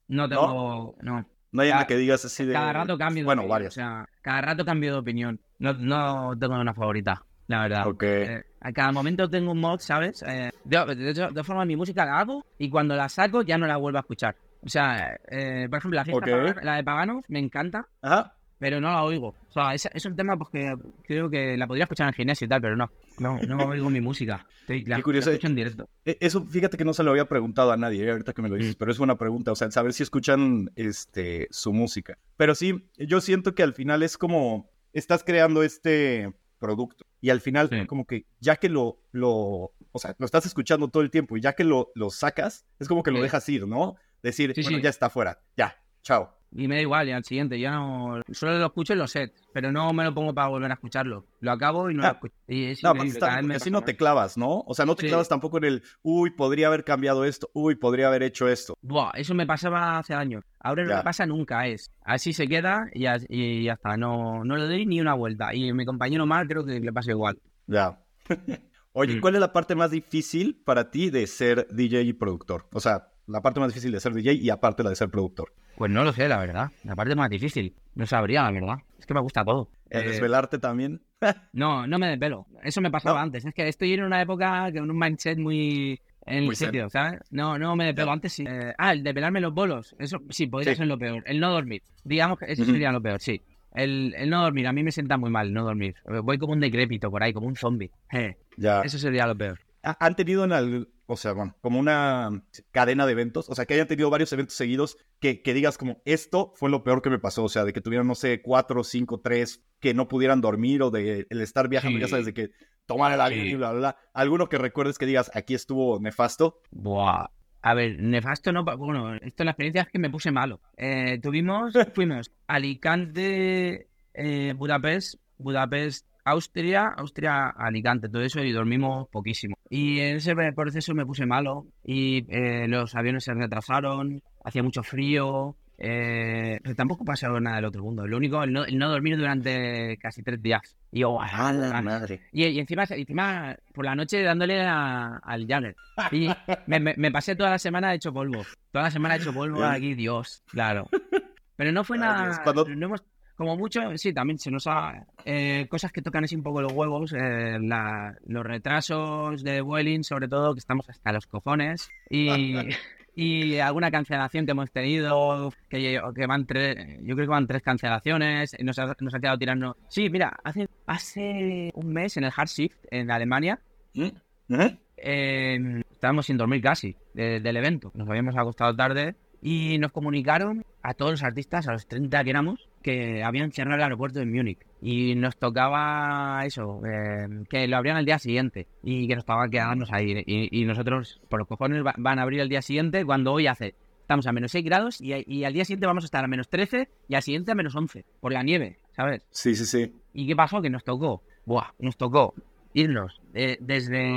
no tengo. No. no. hay una que digas así de. Cada rato cambio de Bueno, varias. O sea, cada rato cambio de opinión. No, no tengo una favorita, la verdad. Ok. Eh, a cada momento tengo un mod, ¿sabes? Eh, de, hecho, de forma, mi música la hago y cuando la saco ya no la vuelvo a escuchar. O sea, eh, por ejemplo, la fiesta la de Paganos me encanta. Ajá pero no la oigo. O sea, es, es un tema pues, que creo que la podría escuchar en gimnasio y tal, pero no. No, no oigo mi música. la, Qué curioso. escucho en directo. E, eso, fíjate que no se lo había preguntado a nadie, eh, ahorita que me lo dices, mm. pero es una pregunta, o sea, saber si escuchan este, su música. Pero sí, yo siento que al final es como, estás creando este producto y al final como que ya que lo, lo, o sea, lo estás escuchando todo el tiempo y ya que lo, lo sacas, es como que lo dejas ir, ¿no? Decir, bueno, ya está fuera, ya, chao y me da igual, y al siguiente ya no. Solo lo escucho en los sets, pero no me lo pongo para volver a escucharlo. Lo acabo y no lo ah, escucho. Y no, así no te clavas, ¿no? O sea, no te clavas tampoco en el, uy, podría haber cambiado esto, uy, podría haber hecho esto. Buah, eso me pasaba hace años. Ahora no me pasa nunca, es. Así se queda y ya, y ya está. No, no le doy ni una vuelta. Y mi compañero mal creo que le pasa igual. Ya. Oye, mm. ¿cuál es la parte más difícil para ti de ser DJ y productor? O sea, la parte más difícil de ser DJ y aparte la de ser productor. Pues no lo sé, la verdad. La parte más difícil. No sabría, la verdad. Es que me gusta todo. ¿El eh, desvelarte también? no, no me desvelo. Eso me pasaba antes. Es que estoy en una época con un mindset muy en el sitio, ¿sabes? No, no me desvelo antes sí. Eh, ah, el desvelarme los bolos. Eso sí, podría ser lo peor. El no dormir. Digamos que eso sería lo peor, sí. El, el, no dormir, a mí me sienta muy mal no dormir. Voy como un decrépito por ahí, como un zombie. Eh, ya. Eso sería lo peor. ¿Han tenido en o sea, bueno, como una cadena de eventos, o sea, que hayan tenido varios eventos seguidos que, que, digas como, esto fue lo peor que me pasó, o sea, de que tuvieran, no sé, cuatro, cinco, tres, que no pudieran dormir o de el estar viajando, ya sabes, de que tomar el avión y bla, bla, bla. ¿Alguno que recuerdes que digas, aquí estuvo nefasto? Buah. A ver, nefasto no, bueno, esto la experiencia es que me puse malo. Eh, tuvimos, fuimos Alicante, eh, Budapest, Budapest, Austria, Austria, Alicante, todo eso y dormimos poquísimo. Y en ese proceso me puse malo y eh, los aviones se retrasaron, hacía mucho frío. Eh, tampoco pasó nada del otro mundo. Lo único, el no, dormir durante casi tres días. Y yo, ¡ah, la madre! Y, encima, encima, por la noche dándole al Jagger. Y me, pasé toda la semana hecho polvo. Toda la semana hecho polvo aquí, Dios, claro. Pero no fue nada. No hemos, como mucho, sí, también se nos ha... Eh, cosas que tocan así un poco los huevos, eh, los retrasos de Vueling, sobre todo, que estamos hasta los cojones, y, y alguna cancelación que hemos tenido, que, que van tres, yo creo que van tres cancelaciones, y nos ha, nos ha quedado tirando... Sí, mira, hace, hace un mes en el Hard Shift, en Alemania, ¿Mm? ¿Eh? estábamos sin dormir casi del evento, nos habíamos acostado tarde y nos comunicaron a todos los artistas, a los 30 que éramos, que habían cerrado el aeropuerto de Múnich. Y nos tocaba eso, eh, que lo abrían al día siguiente y que nos tocaba quedarnos ahí. Y, nosotros, por los cojones, van a abrir el día siguiente cuando hoy hace. Estamos a menos 6 grados y, y, al día siguiente vamos a estar a menos 13 y al siguiente a menos 11 por la nieve, ¿sabes? Sí, sí, sí. ¿Y qué pasó? Que nos tocó, buah, nos tocó irnos eh, desde,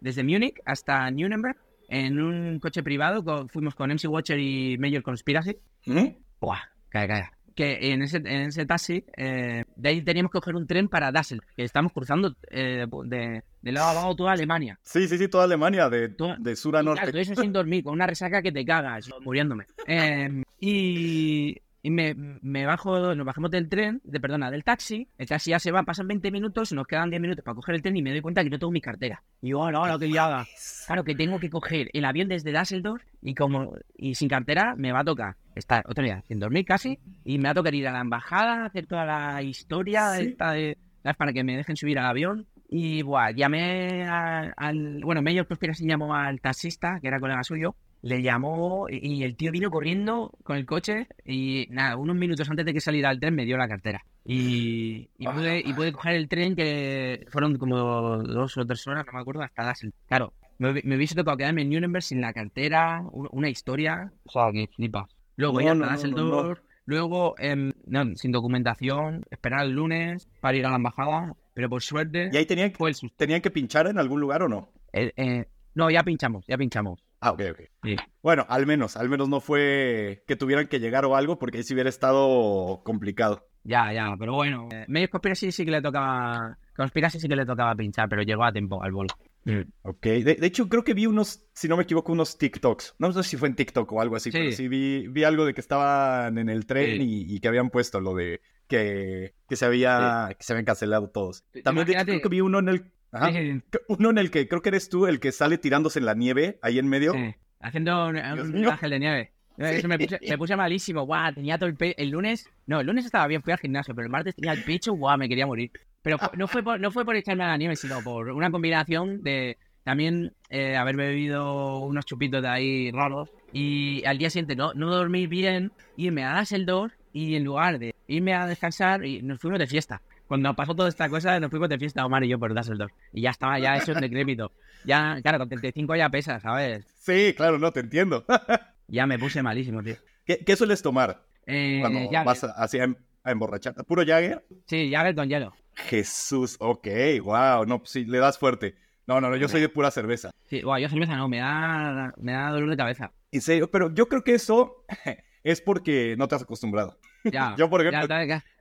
desde Múnich hasta Nuremberg en un coche privado, fuimos con MC Watcher y Major Conspiracy. ¿Mm? Buah, cae, cae. Que en ese, en ese taxi, eh, de ahí teníamos que coger un tren para Dassel, que estamos cruzando eh, de, de lado a lado toda Alemania. Sí, sí, sí, toda Alemania, de, de sur a norte. Claro, todo eso sin dormir, con una resaca que te cagas, muriéndome. Em, y y me, me bajo, nos bajamos del tren, de perdona, del taxi, el taxi ya se va, pasan 20 minutos, nos quedan 10 minutos para coger el tren y me doy cuenta que no tengo mi cartera. Y yo, hola, hola, qué liada. Claro que tengo que coger el avión desde Düsseldorf y como y sin cartera me va a tocar estar otro día sin dormir casi y me va a tocar ir a la embajada, hacer toda la historia Sí. esta de, para que me dejen subir al avión. Y buah, llamé a- al. Bueno, Mayor Conspiracy llamó al taxista, que era colega suyo. Le llamó y el tío vino corriendo con el coche. Y nada, unos minutos antes de que saliera el tren me dio la cartera. Y, y, Ah, pude, y pude coger el tren que fueron como dos o tres horas, no me acuerdo, hasta Dassel. Claro, me, me hubiese tocado quedarme en Nuremberg sin la cartera, un- una historia. O sea, que flipa. Luego No, no, hasta no, no, Luego, no, sin documentación, esperar el lunes para ir a la embajada. Pero por suerte, ¿Y ahí tenían, susto. tenían que pinchar en algún lugar o no? Eh, eh, no, ya pinchamos, ya pinchamos. Ah, ok, ok. Sí. Bueno, al menos, al menos no fue que tuvieran que llegar o algo, porque ahí sí hubiera estado complicado. Ya, ya, pero bueno. Eh, Medios Conspiracy sí que le tocaba. Conspiracy sí que le tocaba pinchar, pero llegó a tiempo al bolo. Ok, de, de hecho creo que vi unos, si no me equivoco, unos TikToks. No sé si fue en TikTok o algo así, Sí. pero sí vi, vi algo de que estaban en el tren Sí. y, y que habían puesto lo de que, que se había que se habían cancelado todos. También de hecho, imagínate- creo que vi uno en el ajá, uno en el que creo que eres tú el que sale tirándose en la nieve ahí en medio. sí. Haciendo un, ángel de nieve. Eso me, puse, me puse malísimo, guau, tenía todo el pecho. El lunes, no, el lunes estaba bien, fui al gimnasio, pero el martes tenía el pecho, guau, me quería morir. Pero fue- no fue por, no fue por echarme a la nieve, sino por una combinación de también eh, haber bebido unos chupitos de ahí raros y al día siguiente no, no dormir bien, irme a Düsseldorf y en lugar de irme a descansar, y nos fuimos de fiesta. Cuando pasó toda esta cosa, nos fuimos de fiesta Omar y yo por Düsseldorf. Y ya estaba ya eso en decrépito. Ya, claro, con 35 ya pesa, ¿sabes? Sí, claro, no, te entiendo. Ya me puse malísimo, tío. ¿Qué, qué sueles tomar Eh, cuando vas así a, em- a emborrachar? ¿Puro Jagger? Sí, Jagger con hielo. Jesús, ok, wow, no, pues sí, le das fuerte. No, no, no, yo soy de pura cerveza. Sí, guau, yo cerveza no, me da, me da dolor de cabeza. En serio, pero yo creo que eso es porque no te has acostumbrado. Ya, Yo, por ejemplo-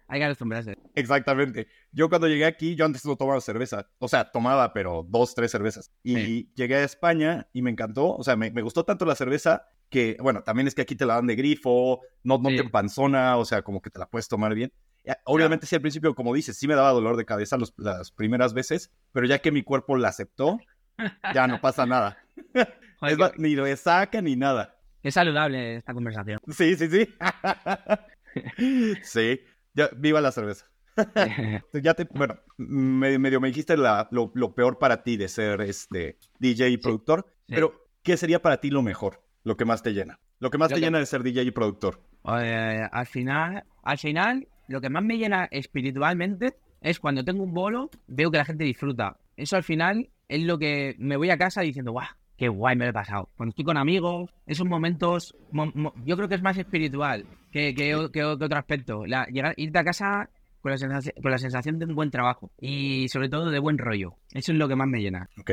hay que acostumbrarse. Exactamente. Yo cuando llegué aquí, yo antes no tomaba cerveza. O sea, tomaba, pero dos, tres cervezas. Y Sí. llegué a España y me encantó. O sea, me, me gustó tanto la cerveza que, bueno, también es que aquí te la dan de grifo, no, no Sí. te empanzona, o sea, como que te la puedes tomar bien. Obviamente, sí, al principio, como dices, sí me daba dolor de cabeza los- las primeras veces, pero ya que mi cuerpo la aceptó, ya no pasa nada. Es ni lo saca ni nada. qué saludable esta conversación. Sí, sí, sí. sí, ya, viva la cerveza. Ya te, bueno, medio, medio me dijiste la- lo, lo peor para ti de ser este DJ y productor, sí. pero ¿qué sería para ti lo mejor? Lo que más te llena. Lo que más Lo te que- llena de ser DJ y productor. Eh, al final, al final, lo que más me llena espiritualmente es cuando tengo un bolo, veo que la gente disfruta. Eso al final es lo que me voy a casa diciendo, guau, qué guay me lo he pasado. Cuando estoy con amigos, esos momentos, mo- mo- yo creo que es más espiritual que, que, otro aspecto. La, llegar, irte a casa con la, sensación, con la sensación de un buen trabajo y sobre todo de buen rollo. Eso es lo que más me llena. Ok.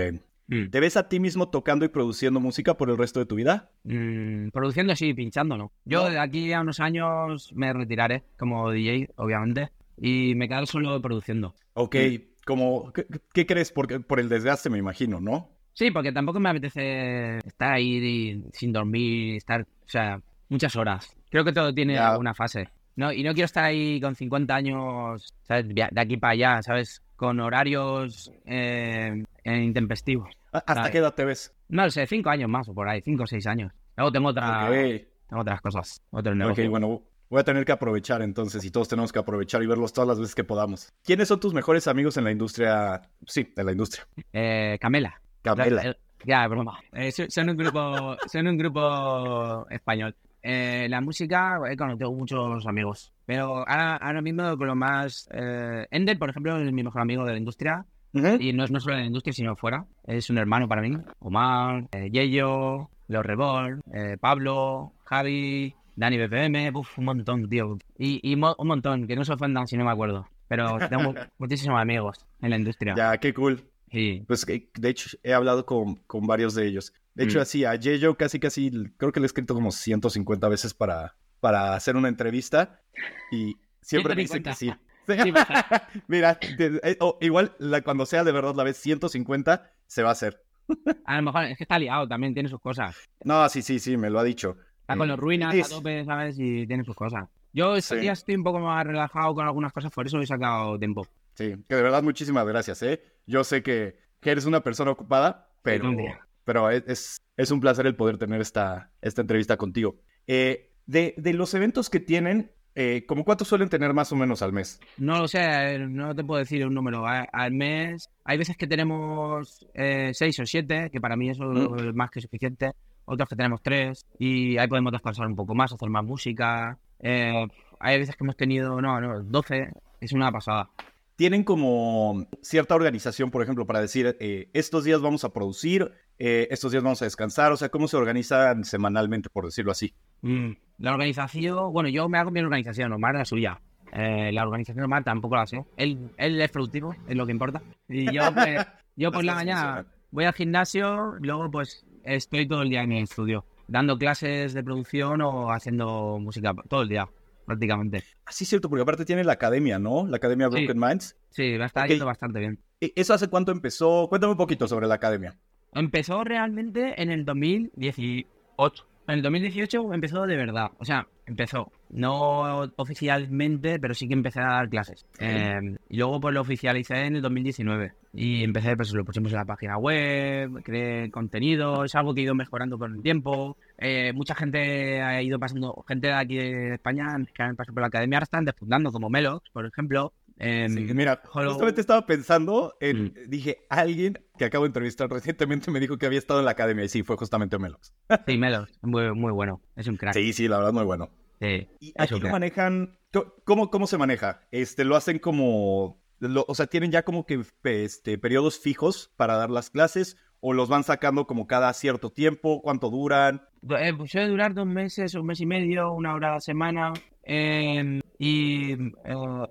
¿Te ves a ti mismo tocando y produciendo música por el resto de tu vida? Mm, produciendo sí, pinchando no. Yo de aquí a unos años me retiraré como DJ, obviamente, y me quedaré solo produciendo. Ok, como, ¿qué, qué crees? Porque, por el desgaste, me imagino, ¿no? Sí, porque tampoco me apetece estar ahí sin dormir, estar, o sea, muchas horas. Creo que todo tiene Ya. alguna fase. No, y no quiero estar ahí con 50 años, ¿sabes? De aquí para allá, ¿sabes? Con horarios eh, intempestivos. ¿A- ¿Hasta qué edad te ves? No lo sé, 5 años más o por ahí, 5 o 6 años. Luego tengo, otra, Ok. tengo otras cosas, otros Ok, negocios. bueno, voy a tener que aprovechar entonces y todos tenemos que aprovechar y verlos todas las veces que podamos. ¿Quiénes son tus mejores amigos en la industria? Sí, en la industria. Eh, Camela. Camela. Eh, Ya, broma. Eh, son, un grupo, son un grupo español. Eh, la música, eh, claro, tengo muchos amigos. Pero ahora, ahora mismo con lo más... Eh, Ender, por ejemplo, es mi mejor amigo de la industria. Y no es no solo de la industria, sino fuera. Es un hermano para mí. Omar, eh, Yeyo, Los Rebol, eh, Pablo, Javi, Dani BPM, uf, un montón, tío. Y, y mo- un montón, que no se ofendan si no me acuerdo. Pero tengo muchísimos amigos en la industria. Ya, qué cool. Sí. Pues que, de hecho he hablado con, con varios de ellos. De hecho, Mm. así a Yeyo casi casi, creo que le he escrito como 150 veces para, para hacer una entrevista y siempre me dice que sí. 150. Sí, pues, Mira, de- eh, o igual la- cuando sea de verdad la vez 150 se va a hacer. A lo mejor es que está liado también, tiene sus cosas. No, sí, sí, sí, me lo ha dicho. Está con Eh, los ruinas sí, a tope, ¿sabes? Y tiene sus cosas. Yo estos días estoy un poco más relajado con algunas cosas, por eso he sacado tiempo. Sí, que de verdad muchísimas gracias, ¿eh? Yo sé que, que eres una persona ocupada, pero, pero es, es, un placer el poder tener esta, esta entrevista contigo. Eh, de, de los eventos que tienen, eh, ¿Cómo cuántos suelen tener más o menos al mes? No lo sé, no te puedo decir un número. Al mes hay veces que tenemos eh, seis o siete, que para mí eso es más que suficiente. Otros que tenemos tres y ahí podemos descansar un poco más, hacer más música. Eh, hay veces que hemos tenido, no, no, 12, es una pasada. ¿Tienen como cierta organización, por ejemplo, para decir, estos días vamos a producir, estos días vamos a descansar? O sea, ¿cómo se organizan semanalmente, por decirlo así? Mm, la organización, bueno, yo me hago mi organización, normal la suya. Eh, la organización normal tampoco la sé. Él, él es productivo, es lo que importa. Y yo, pues, yo por la mañana voy al gimnasio, luego pues estoy todo el día en el estudio, dando clases de producción o haciendo música todo el día, prácticamente. Así es cierto, porque aparte tiene la academia, ¿no? La academia Broken Minds. Sí, va a estar yendo bastante bien. ¿Eso hace cuánto empezó? Cuéntame un poquito sobre la academia. Empezó realmente en el 2018. En el 2018 empezó de verdad. O sea, empezó. No oficialmente, pero sí que empecé a dar clases. Em, y luego pues lo oficialicé en el 2019. Y empecé, pues lo pusimos en la página web, creé contenido, es algo que he ido mejorando con el tiempo. Eh, mucha gente ha ido pasando, gente de aquí de España que han pasado por la academia ahora están despuntando, como Melox, por ejemplo. Mira, justamente estaba pensando en, mm. dije, alguien que acabo de entrevistar recientemente me dijo que había estado en la academia y sí, fue justamente Melox. sí, Melox, muy, muy bueno, es un crack. Sí, sí, la verdad, muy bueno. Sí, ¿Y aquí lo manejan? ¿Cómo, ¿Cómo se maneja? Este, ¿Lo hacen como, o sea, tienen ya como que este, periodos fijos para dar las clases o los van sacando como cada cierto tiempo? ¿Cuánto duran? Eh, pues suele durar dos meses, un mes y medio, una hora a la semana. Em, y eh,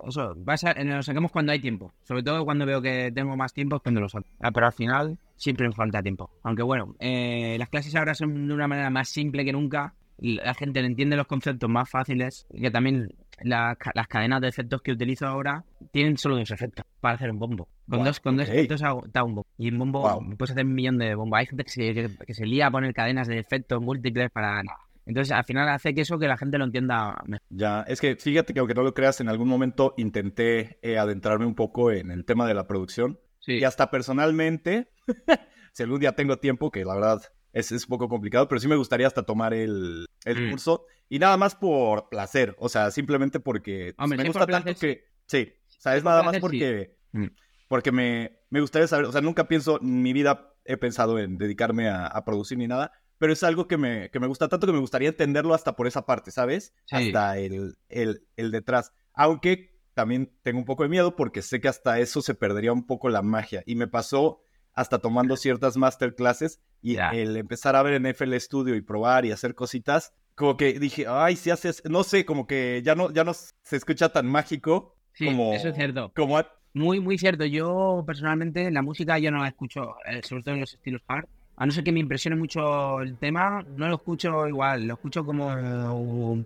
eso, va a lo saquemos cuando hay tiempo. Sobre todo cuando veo que tengo más tiempo, cuando lo saco. Ah, pero al final siempre me falta tiempo. Aunque bueno, eh, las clases ahora son de una manera más simple que nunca. La gente entiende los conceptos más fáciles. Que también las cadenas de efectos que utilizo ahora tienen solo dos efectos para hacer un bombo. Con dos, con dos efectos está un bombo. Y un bombo puedes hacer un millón de bombos. Hay gente que se, que se lía a poner cadenas de efectos múltiples para entonces, al final hace que eso que la gente lo entienda mejor. Ya, es que fíjate que aunque no lo creas, en algún momento intenté eh, adentrarme un poco en el tema de la producción. Y hasta personalmente, si algún día tengo tiempo, que la verdad es, es un poco complicado, pero sí me gustaría hasta tomar el, el mm. curso. Y nada más por placer, o sea, simplemente porque me gusta tanto que... Sí, o sea, es nada más porque... Mm. Porque me, me gustaría saber, o sea, nunca pienso, en mi vida he pensado en dedicarme a producir ni nada, pero es algo que me, que me gusta tanto que me gustaría entenderlo hasta por esa parte, ¿sabes? Hasta el, el, el, detrás. Aunque también tengo un poco de miedo porque sé que hasta eso se perdería un poco la magia. Y me pasó hasta tomando ciertas masterclasses y el empezar a ver en FL Studio y probar y hacer cositas, como que dije, ay, si haces, no sé, como que ya no, ya no se escucha tan mágico. Sí, como, eso es cierto. Como Muy, muy cierto. Yo personalmente la música yo no la escucho, eh, sobre todo en los estilos hard a no ser que me impresione mucho el tema, no lo escucho igual, lo escucho como...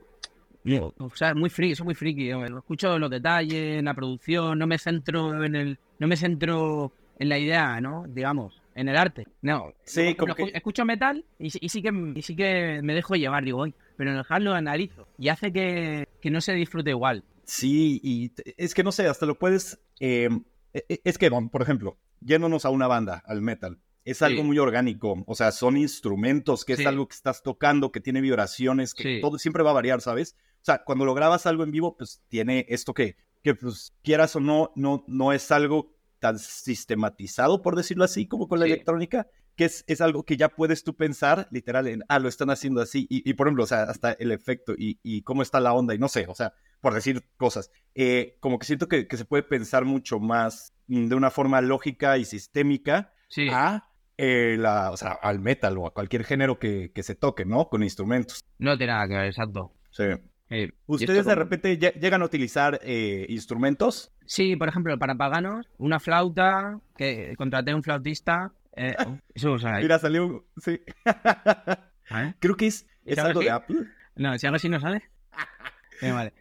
O sea, muy friki, soy muy friki, lo escucho en los detalles, en la producción, no me centro en el... No me centro en la idea, ¿no? Digamos, en el arte. No, sí, como que... escucho metal y, sí que, y sí que me dejo llevar, digo, hoy, pero en el hard lo analizo y hace que, que no se disfrute igual. Sí, y es que no sé, hasta lo puedes... Eh, e, e, es que, por ejemplo, yéndonos a una banda, al metal, es algo muy orgánico. O sea, son instrumentos, que es algo que estás tocando, que tiene vibraciones, que todo siempre va a variar, ¿sabes? O sea, cuando lo grabas algo en vivo, pues tiene esto que, que pues quieras o no, no, no es algo tan sistematizado, por decirlo así, como con la electrónica, que es, es, algo que ya puedes tú pensar, literal, en, ah, lo están haciendo así, y, por ejemplo, o sea, hasta el efecto y, y, cómo está la onda, y no sé, o sea, por decir cosas, eh, como que siento que, que, se puede pensar mucho más mm, de una forma lógica y sistémica sí. a eh, la, o sea, al metal o a cualquier género que, que, se toque, ¿no? Con instrumentos. No tiene nada que ver, exacto. Sí. Eh, ¿Ustedes de repente llegan a utilizar eh, instrumentos? Sí, por ejemplo, para paganos, una flauta, que contraté a un flautista. eso Mira, salió. Sí. Creo que es, ¿es algo de Apple. No, si algo así no sale. vale.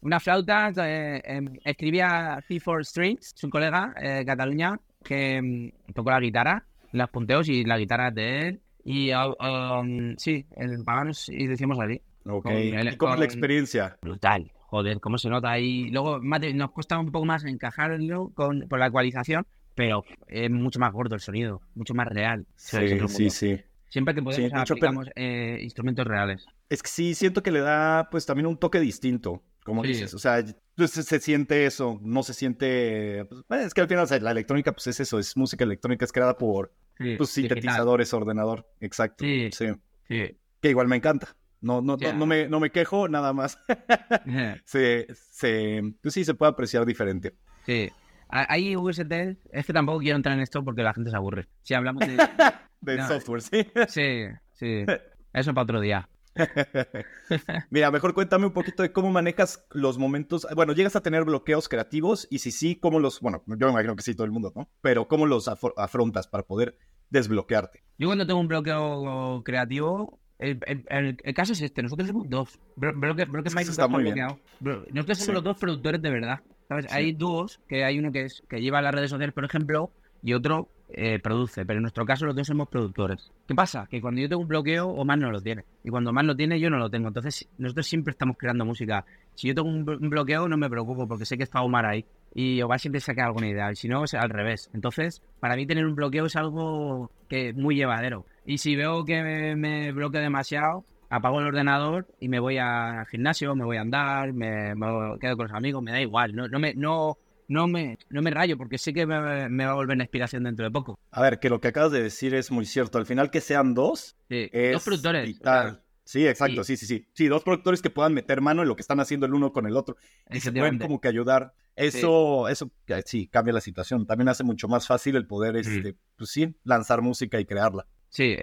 una flauta, em, escribía C4 Strings, su colega de Cataluña, que mm, tocó la guitarra las punteos y la guitarra de él. Y um, sí, el Paganos y decimos allí. Ok. El- ¿Y cómo es la experiencia? Brutal, joder, cómo se nota ahí. Luego de- nos cuesta un poco más encajarlo con, por la ecualización, pero es mucho más gordo el sonido, mucho más real. Sí, sí, sí. Siempre que podemos de hecho, pero- aplicamos eh, instrumentos reales. Es que sí, siento que le da pues también un toque distinto, como Sí. dices. O sea, pues, se, se siente eso, no se siente... pues, es que al final o sea, la electrónica pues es eso, es música electrónica, es creada por Sí, pues, digital. ordenador. Exacto. Sí. sí. Sí. Que igual me encanta. No, no, no, no me, no me quejo, nada más. se, se, pues sí, se puede apreciar diferente. Sí. A- Hay VST, es que tampoco quiero entrar en esto porque la gente se aburre. Si hablamos de... De No. software, sí. Sí, sí. Eso para otro día. Mira, mejor cuéntame un poquito de cómo manejas los momentos. Bueno, llegas a tener bloqueos creativos y si sí, cómo los. Bueno, yo me imagino que sí, todo el mundo, ¿no? Pero cómo los afro- afrontas para poder desbloquearte. Yo cuando tengo un bloqueo creativo, el, el- el- el caso es este, nosotros somos dos. Blo- Bloque, bloque Es que Mike está muy bien. Nosotros somos Sí. los dos productores de verdad. ¿sabes? Sí. Hay dúos, que hay uno que es que lleva las redes sociales, por ejemplo, y otro eh, produce. Pero en nuestro caso los dos somos productores. ¿Qué pasa? Que cuando yo tengo un bloqueo, Omar no lo tiene. Y cuando Omar lo tiene, yo no lo tengo. Entonces, nosotros siempre estamos creando música. Si yo tengo un, blo- un bloqueo, no me preocupo, porque sé que está Omar ahí. Y Omar siempre saca alguna idea. Y si no, es al revés. Entonces, para mí tener un bloqueo es algo que es muy llevadero. Y si veo que me, me bloqueo demasiado, apago el ordenador y me voy al gimnasio, me voy a andar, me, quedo con los amigos, me da igual. No, no me, no me rayo porque sé que me, me va a volver la inspiración dentro de poco. A ver, que lo que acabas de decir es muy cierto. Al final, que sean dos Sí, es Dos productores. vital. Sí, exacto, sí. sí, sí, sí. dos productores que puedan meter mano en lo que están haciendo el uno con el otro. Y se pueden como que ayudar. Eso, eso eh, sí, cambia la situación. También hace mucho más fácil el poder, este, pues sí, lanzar música y crearla. Sí,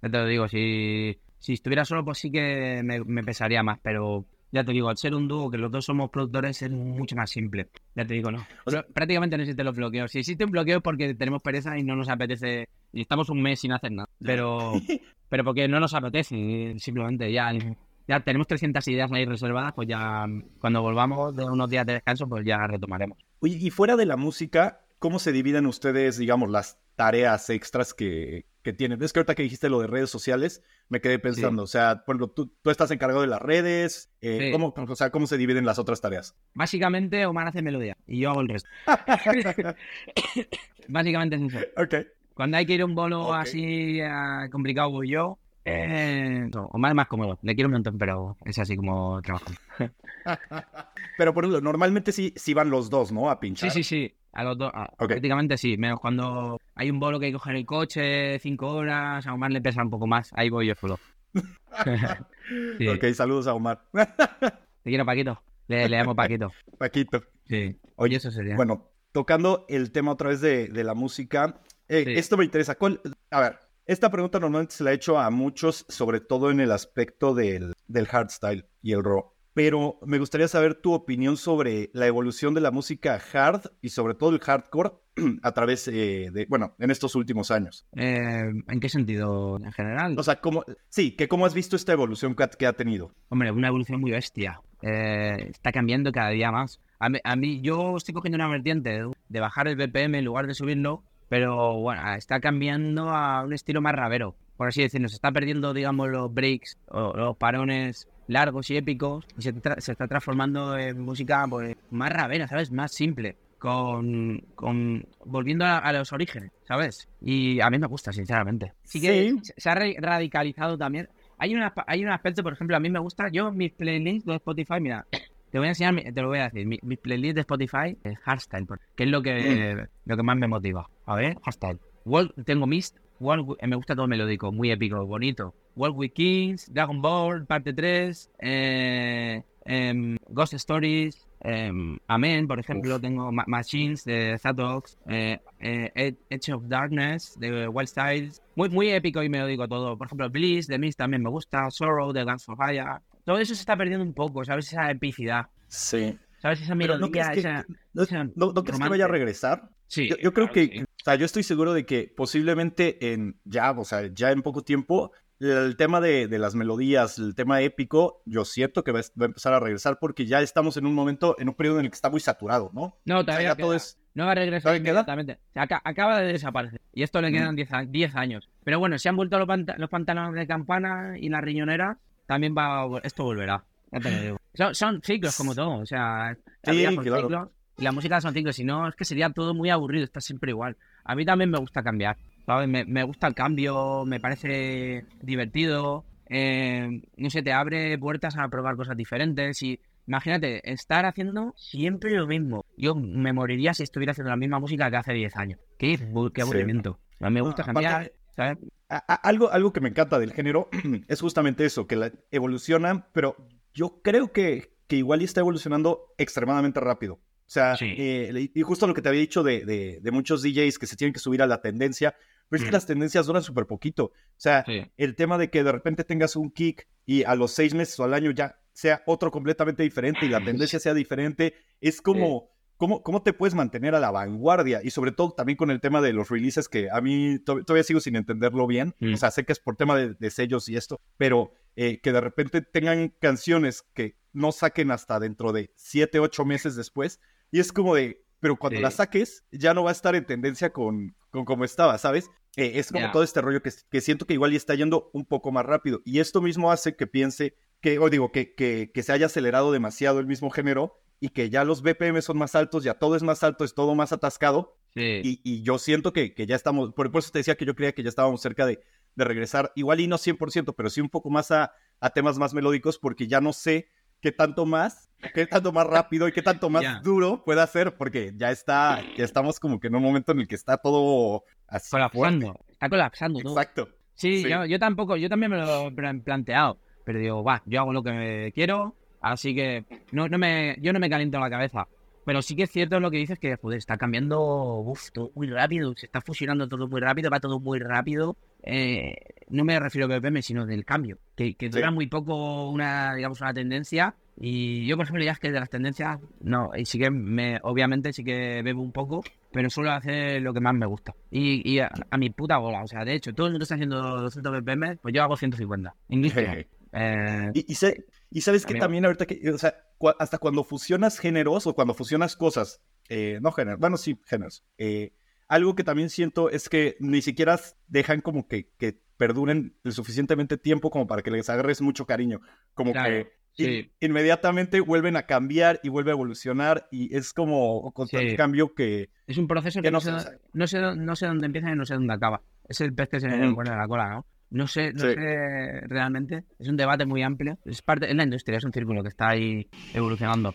ya te lo digo, si, si estuviera solo, pues sí que me, me pesaría más, pero ya te digo, al ser un dúo, que los dos somos productores, es mucho más simple. Ya te digo, no. O sea- Pero prácticamente no existen los bloqueos. Si existe un bloqueo es porque tenemos pereza y no nos apetece, y estamos un mes sin hacer nada. Pero, pero porque no nos apetece, simplemente ya. Ya tenemos 300 ideas ahí reservadas, pues ya cuando volvamos de unos días de descanso, pues ya retomaremos. Oye, y fuera de la música, ¿cómo se dividen ustedes, digamos, las tareas extras que, que tienen? Es que ahorita que dijiste lo de redes sociales, me quedé pensando, o sea, por ejemplo, tú, tú estás encargado de las redes, eh, Sí. ¿cómo, o sea, ¿cómo se dividen las otras tareas? Básicamente, Omar hace melodía y yo hago el resto. Básicamente es eso. ok. Cuando hay que ir a un bolo así ah, complicado, voy yo. Eh, no, Omar es más cómodo. Le quiero un montón, pero es así como trabajo. Pero por ejemplo, normalmente sí, sí van los dos, ¿no? A Sí, pinchar. sí, sí. A los dos. ah. Prácticamente sí. Menos cuando hay un bolo que hay que coger el coche cinco horas. A Omar le pesa un poco más. Ahí voy yo solo. Sí. Ok, saludos a Omar. Te quiero, Paquito. Le, le llamo Paquito. Paquito. Sí. Oye, eso sería. Bueno, tocando el tema otra vez de, de la música, eh, Sí. esto me interesa. ¿Cuál- A ver, esta pregunta normalmente se la he hecho a muchos, sobre todo en el aspecto del, del hardstyle y el raw. Pero me gustaría saber tu opinión sobre la evolución de la música hard y sobre todo el hardcore a través eh, de, bueno, en estos últimos años. Eh, ¿En qué sentido? En general. O sea, ¿cómo, sí, que cómo has visto esta evolución que ha, que ha tenido. Hombre, una evolución muy bestia. Eh, está cambiando cada día más. A mí, a mí- yo estoy cogiendo una vertiente de bajar el BPM en lugar de subirlo, pero bueno, está cambiando a un estilo más rabero. Por así decirlo, se está perdiendo, digamos, los breaks o los parones largos y épicos y se, tra- se está transformando en música pues, más rabera, ¿sabes? Más simple. Con, con volviendo a, a los orígenes, ¿sabes? Y a mí me gusta, sinceramente. Sí que Sí. se- ha radicalizado también. Hay, una, hay un aspecto, por ejemplo, a mí me gusta, yo mis playlists de Spotify, mira, te voy a enseñar, te lo voy a decir, mi- mis playlists de Spotify es hardstyle, por- que es lo que, lo que más me motiva. A ver, hardstyle. World- tengo Mist, World eh, me gusta todo melódico, muy épico, bonito. World with Kings, Dragon Ball, parte 3, eh, em, Ghost Stories, em, Amen, por ejemplo, tengo Ma- Machines de Zatox, eh, eh, Ed- Edge of Darkness de Wild Styles, muy, muy épico y melódico todo. Por ejemplo, Bliss de Mist también me gusta, Sorrow de Guns for Fire. Todo eso se está perdiendo un poco, ¿sabes? Esa epicidad, Sí. ¿sabes? Esa melodía, ¿no crees que, esa... no, esa no- no crees que romance. vaya a regresar? Sí, Yo, yo creo claro que, sí. o sea, yo estoy seguro de que posiblemente en ya, o sea, ya en poco tiempo, el tema de, de las melodías, el tema épico, yo siento que va, a- va a empezar a regresar porque ya estamos en un momento, en un periodo en el que está muy saturado, ¿no? No, O sea, todavía todo es... No va a regresar inmediatamente. O sea, acaba de desaparecer. Y esto le quedan Mm. 10 a- 10 años. Pero bueno, se han vuelto los, los pantalones de campana y las riñoneras. también va, esto volverá. Ya te lo digo. Son, son ciclos como todo, o sea, la Sí, claro. ciclos y la música son ciclos, si no es que sería todo muy aburrido, está siempre igual. A mí también me gusta cambiar, ¿sabes? Me, me gusta el cambio, me parece divertido, eh, no sé, te abre puertas a probar cosas diferentes y imagínate, estar haciendo siempre lo mismo. Yo me moriría si estuviera haciendo la misma música que hace 10 años. Qué, qué Sí. aburrimiento. A mí me gusta cambiar, algo, algo que me encanta del género es justamente eso, que la, evoluciona, pero yo creo que, que igual está evolucionando extremadamente rápido. O sea, Sí. eh, y justo lo que te había dicho de, de- de muchos DJs que se tienen que subir a la tendencia, pero es que Mm. las tendencias duran súper poquito. O sea, Sí. el tema de que de repente tengas un kick y a los seis meses o al año ya sea otro completamente diferente y la tendencia sea diferente, es como, ¿cómo, cómo te puedes mantener a la vanguardia? Y sobre todo también con el tema de los releases, que a mí to- todavía sigo sin entenderlo bien. Mm. O sea, sé que es por tema de, de sellos y esto, pero eh, que de repente tengan canciones que no saquen hasta dentro de siete, ocho meses después. Y es como de, pero cuando Sí. la saques, ya no va a estar en tendencia con, con como estaba, ¿sabes? Eh, es como todo este rollo que, que siento que igual ya está yendo un poco más rápido. Y esto mismo hace que piense que, o digo, que, que, que se haya acelerado demasiado el mismo género y que ya los BPM son más altos, ya todo es más alto, es todo más atascado. Sí. Y, y yo siento que, que ya estamos, por, por eso te decía que yo creía que ya estábamos cerca de, de regresar, igual y no 100%, pero sí un poco más a, a temas más melódicos, porque ya no sé qué tanto más, qué tanto más rápido y qué tanto más Ya. duro puede hacer, porque ya está, ya estamos como que en un momento en el que está todo así. colapsando. Está colapsando todo. Exacto. Sí, Sí. Yo, yo tampoco, yo también me lo he plan- planteado, pero digo, va, yo hago lo que quiero, así que no, no me, yo no me caliento la cabeza. Pero sí que es cierto lo que dices que joder, está cambiando uf, todo muy rápido, se está fusionando todo muy rápido, va todo muy rápido. Eh, no me refiero a BPM, sino del cambio, que, que dura Sí. muy poco una, digamos, una tendencia. Y yo, por ejemplo, ya es que de las tendencias, no, y sí que me, obviamente sí que bebo un poco, pero suelo hacer lo que más me gusta. Y, y a, a mi puta bola, o sea, de hecho, todo el mundo está haciendo 200 BPM, pues yo hago 150. Industria. Eh, Y, y, y sabes que también ahorita que, o sea, cua- hasta cuando fusionas géneros o cuando fusionas cosas, eh, no géneros, bueno, sí, géneros. eh, algo que también siento es que ni siquiera dejan como que, que perduren el suficientemente tiempo como para que les agarres mucho cariño. Como Claro, que in- sí. inmediatamente vuelven a cambiar y vuelve a evolucionar y es como constante Sí. cambio que... es un proceso que que no se- no, sé, no sé dónde empieza y no sé dónde acaba. Es el pez que se Ujú. pone la cola, ¿no? No sé, no Sí. sé realmente. Es un debate muy amplio. Es parte, es la industria, es un círculo que está ahí evolucionando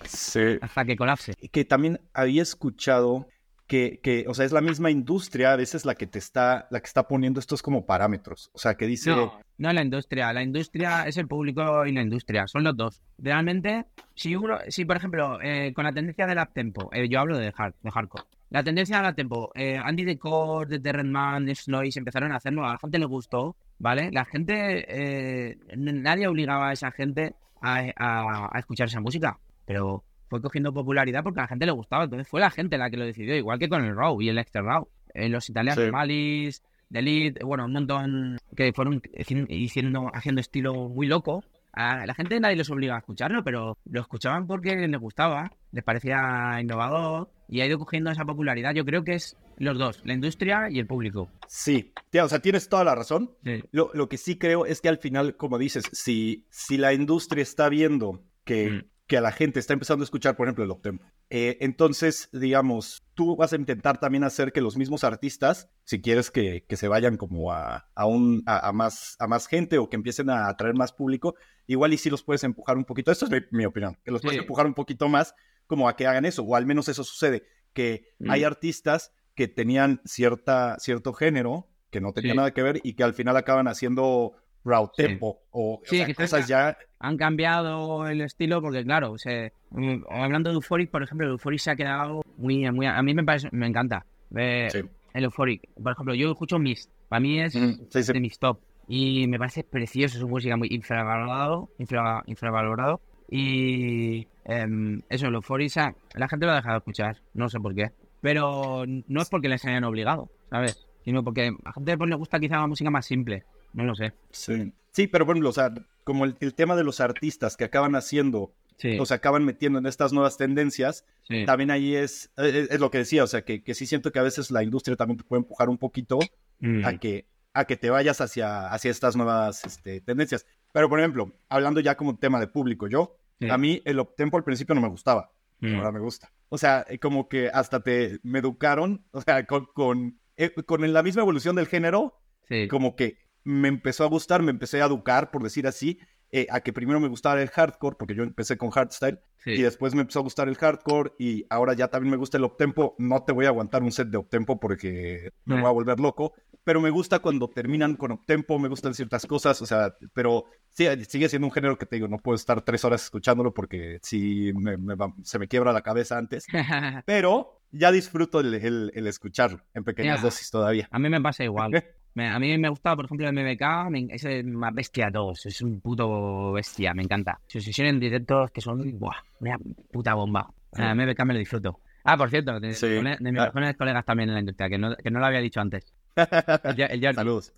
hasta que colapse. que también había escuchado que, que, o sea, es la misma industria a veces la que te está, la que está poniendo estos como parámetros. O sea, que dice, No, no es la industria. La industria es el público y la industria. Son los dos. Realmente, si uno, si por ejemplo, eh, con la tendencia del uptempo, eh, yo hablo de, hard, de hardcore. La tendencia del uptempo, eh, Andy Decor, The Terrenman, Snoise empezaron a hacerlo, a la gente le gustó, ¿vale? La gente, eh, nadie obligaba a esa gente a, a- a escuchar esa música, pero fue cogiendo popularidad porque a la gente le gustaba. Entonces fue la gente la que lo decidió, igual que con el Raw y el Extra Raw. Eh, los italianos, Sí. Malice, The Lead, bueno, un montón que fueron hiciendo, haciendo estilo muy loco. A la gente nadie les obliga a escucharlo, pero lo escuchaban porque les gustaba, les parecía innovador y ha ido cogiendo esa popularidad. Yo creo que es los dos, la industria y el público. sí, tía, o sea, tienes toda la razón. Sí. Lo, lo que sí creo es que al final, como dices, si, si la industria está viendo que, Mm. que a la gente está empezando a escuchar, por ejemplo, el uptempo, eh, entonces, digamos, tú vas a intentar también hacer que los mismos artistas, si quieres que, que se vayan como a, a, un, a, a más, a más gente o que empiecen a atraer más público, igual y sí los puedes empujar un poquito. Esto es mi, mi opinión, que los puedes empujar un poquito más como a que hagan eso, o al menos eso sucede, que Mm. hay artistas que tenían cierta, cierto género que no tenía Sí. nada que ver y que al final acaban haciendo raw Sí. tempo o, o Sí, sea, que cosas ya Han cambiado el estilo porque, claro, o sea, mm, hablando de Euphoric, por ejemplo, el Euphoric se ha quedado muy... muy a mí me parece, me encanta. Eh, Sí. El Euphoric. Por ejemplo, yo escucho Mist. Para mí es Mm, de mis top. Y me parece precioso, es una música muy infravalorado, infra- infravalorado. Y em, eso, el Euphoria, o sea, la gente lo ha dejado de escuchar, no sé por qué. Pero no es porque les hayan obligado, ¿sabes? Sino porque a la gente pues, le gusta quizá la música más simple, no lo sé. Sí. Sí, pero por ejemplo, o sea, como el, el tema de los artistas que acaban haciendo Sí, o se acaban metiendo en estas nuevas tendencias, sí. también ahí es, es, es lo que decía, o sea, que, que sí siento que a veces la industria también te puede empujar un poquito Mm. a que, a que te vayas hacia, hacia estas nuevas este, tendencias. Pero, por ejemplo, hablando ya como tema de público, yo, Sí. a mí el uptempo al principio no me gustaba. Mm. Ahora me gusta. O sea, eh, como que hasta te me educaron, o sea, con, con, eh, con la misma evolución del género, Sí. como que me empezó a gustar, me empecé a educar, por decir así, eh, a que primero me gustara el hardcore, porque yo empecé con hardstyle, sí. y después me empezó a gustar el hardcore, y ahora ya también me gusta el uptempo. No te voy a aguantar un set de uptempo porque me Eh. voy a volver loco, pero me gusta cuando terminan con uptempo, me gustan ciertas cosas, o sea, pero sí, sigue siendo un género que te digo, no puedo estar tres horas escuchándolo porque sí me- me va- se me quiebra la cabeza antes, pero ya disfruto el, el- el escucharlo en pequeñas dosis todavía. A mí me pasa igual. A mí me gusta, por ejemplo, el MBK, me- es el más bestia de todos. Es un puto bestia, me encanta. Sus sesiones en directos que son, buah, una puta bomba. A MBK me lo disfruto. Ah, por cierto, de, Sí. de mis Ah. mejores colegas también en la industria, que no, que no lo había dicho antes. El, Jo- el Jordi, Saludos.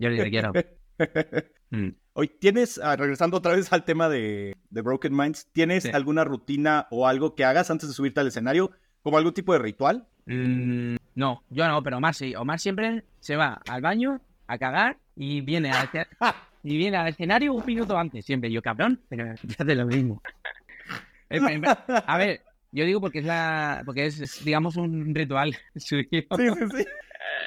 Jordi, te quiero. Mm. Hoy, ¿tienes, ah, regresando otra vez al tema de, de Broken Minds, ¿tienes Sí. alguna rutina o algo que hagas antes de subirte al escenario? ¿Como algún tipo de ritual? Mm, no, yo no, pero Omar sí. Omar siempre se va al baño a cagar y viene al, esce- y viene al escenario un minuto antes. Siempre yo, cabrón, pero fíjate lo mismo. A ver, yo digo porque es la, porque es, digamos, un ritual suyo. Sí, sí, sí.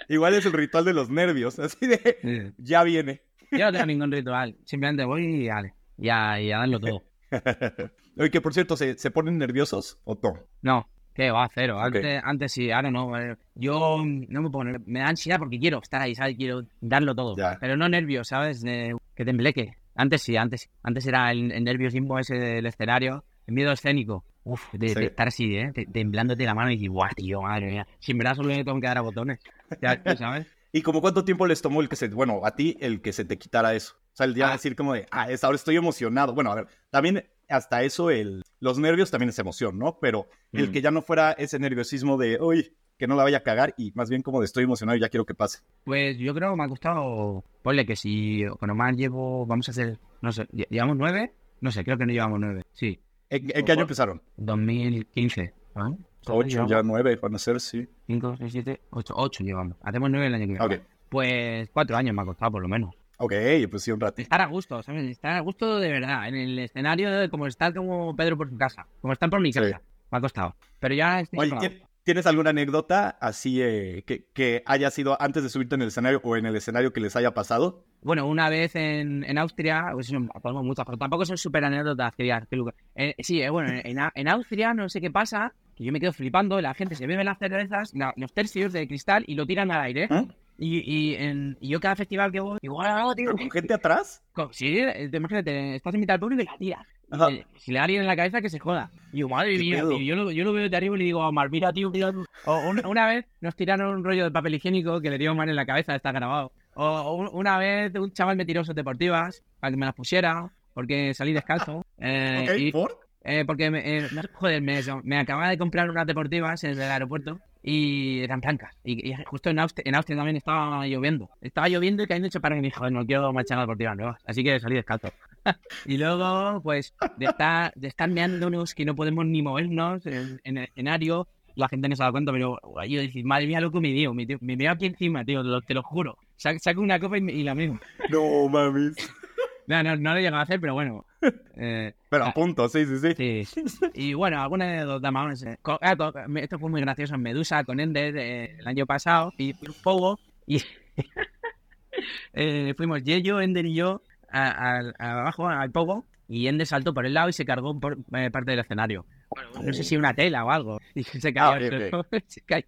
Igual es el ritual de los nervios, así de, ya viene. Yo no tengo ningún ritual. Simplemente voy y dale. Y a, y a darlo todo. Oye, que por cierto, ¿se, se ponen nerviosos o no? No, que va, cero. Antes, antes sí, ahora no. eh, Yo no me pongo, me da ansiedad porque quiero estar ahí, ¿sabes? Quiero darlo todo. Pero no nervios, ¿sabes? De- que te embleque. Antes sí, antes Antes era el, el nerviosismo ese del escenario, el miedo escénico. Uf, de, Sí. de estar así, ¿eh? Te- Temblándote la mano y dices, guau, tío, madre mía. Si en verdad solo me tengo que dar a botones. Ya, ¿sabes? ¿Y como cuánto tiempo les tomó el que se, bueno, a ti el que se te quitara eso? O sea, el día de Ah. decir como de, ah, es, ahora estoy emocionado. Bueno, a ver, también hasta eso, el, los nervios también es emoción, ¿no? Pero el Mm. que ya no fuera ese nerviosismo de, uy, que no la vaya a cagar y más bien como de estoy emocionado y ya quiero que pase. Pues yo creo que me ha costado. Ponle que si con Omar llevo. Vamos a hacer. No sé, ¿lle- ¿llevamos nueve? No sé, creo que no llevamos nueve. Sí, ¿En, en qué año empezaron? 2015. ¿no? Ocho, Llevamos ya nueve van a ser, sí. 5, 6, 7, 8. 8 llevamos. Hacemos 9 el año que viene. Ok, Pues 4 años me ha costado, por lo menos. Ok, pues sí, un ratito. Estar a gusto, ¿sabes? Estar a gusto de verdad. En el escenario, de- como estar como Pedro por su casa. Como estar por mi Sí. casa. Me ha costado. Pero ya estoy. Oye, preparado. ¿tien- ¿tienes alguna anécdota así eh, que, que haya sido antes de subirte en el escenario o en el escenario que les haya pasado? Bueno, una vez en, en Austria, pues ponemos muchas, pero tampoco son súper anécdotas. Eh, sí, eh, bueno, en, en- en Austria no sé qué pasa, que yo me quedo flipando, la gente se bebe las cervezas, la- los tercios de cristal y lo tiran al aire. Y, y, en- y yo cada festival que voy, igual hago, tío. ¿Pero con gente atrás? co- Sí, te- imagínate, estás en mitad del público y la tiras. Y, eh, Si le da alguien en la cabeza, que se joda. Y yo, madre ¿Qué mía, tío, yo, lo, yo lo veo de arriba y le digo a Omar, mira, tío, mira. tú". O un- una vez nos tiraron un rollo de papel higiénico que le dio Omar en la cabeza, está grabado. O, o un- una vez un chaval me tiró sus deportivas para que me las pusiera, porque salí descalzo. Eh, Ok, y- ¿por? Eh, porque, me, eh, me- joder, me, me acababa de comprar unas deportivas en el aeropuerto y eran blancas. Y, y justo en Austria, en Austria también estaba lloviendo. Estaba lloviendo y cayendo hecho para que me dijo, "Joder, no quiero marchar las deportivas nuevas. Así que salí descalzo. y luego, pues, de estar, de estar meándonos que no podemos ni movernos en, en el escenario, la gente no se da cuenta, pero yo decís, madre mía, loco, me dio, me, me veo aquí encima, tío, te lo, te lo juro. Sa- Saco una copa y, y la mismo. No, mames. No, no, no lo he llegado a hacer, pero bueno. Eh, Pero Ah. a punto, sí, sí, sí. Sí. Y bueno, alguna de los más. eh, ah, me- Esto fue muy gracioso en Medusa con Ender eh, el año pasado. Y fui un poco. Y eh, fuimos Yeyo, Ender y yo a- al- abajo al pogo. Y Ender saltó por el lado y se cargó por eh, parte del escenario. Bueno, no sé si una tela o algo. Y se cayó. Ah, al ok, suelo. se cayó.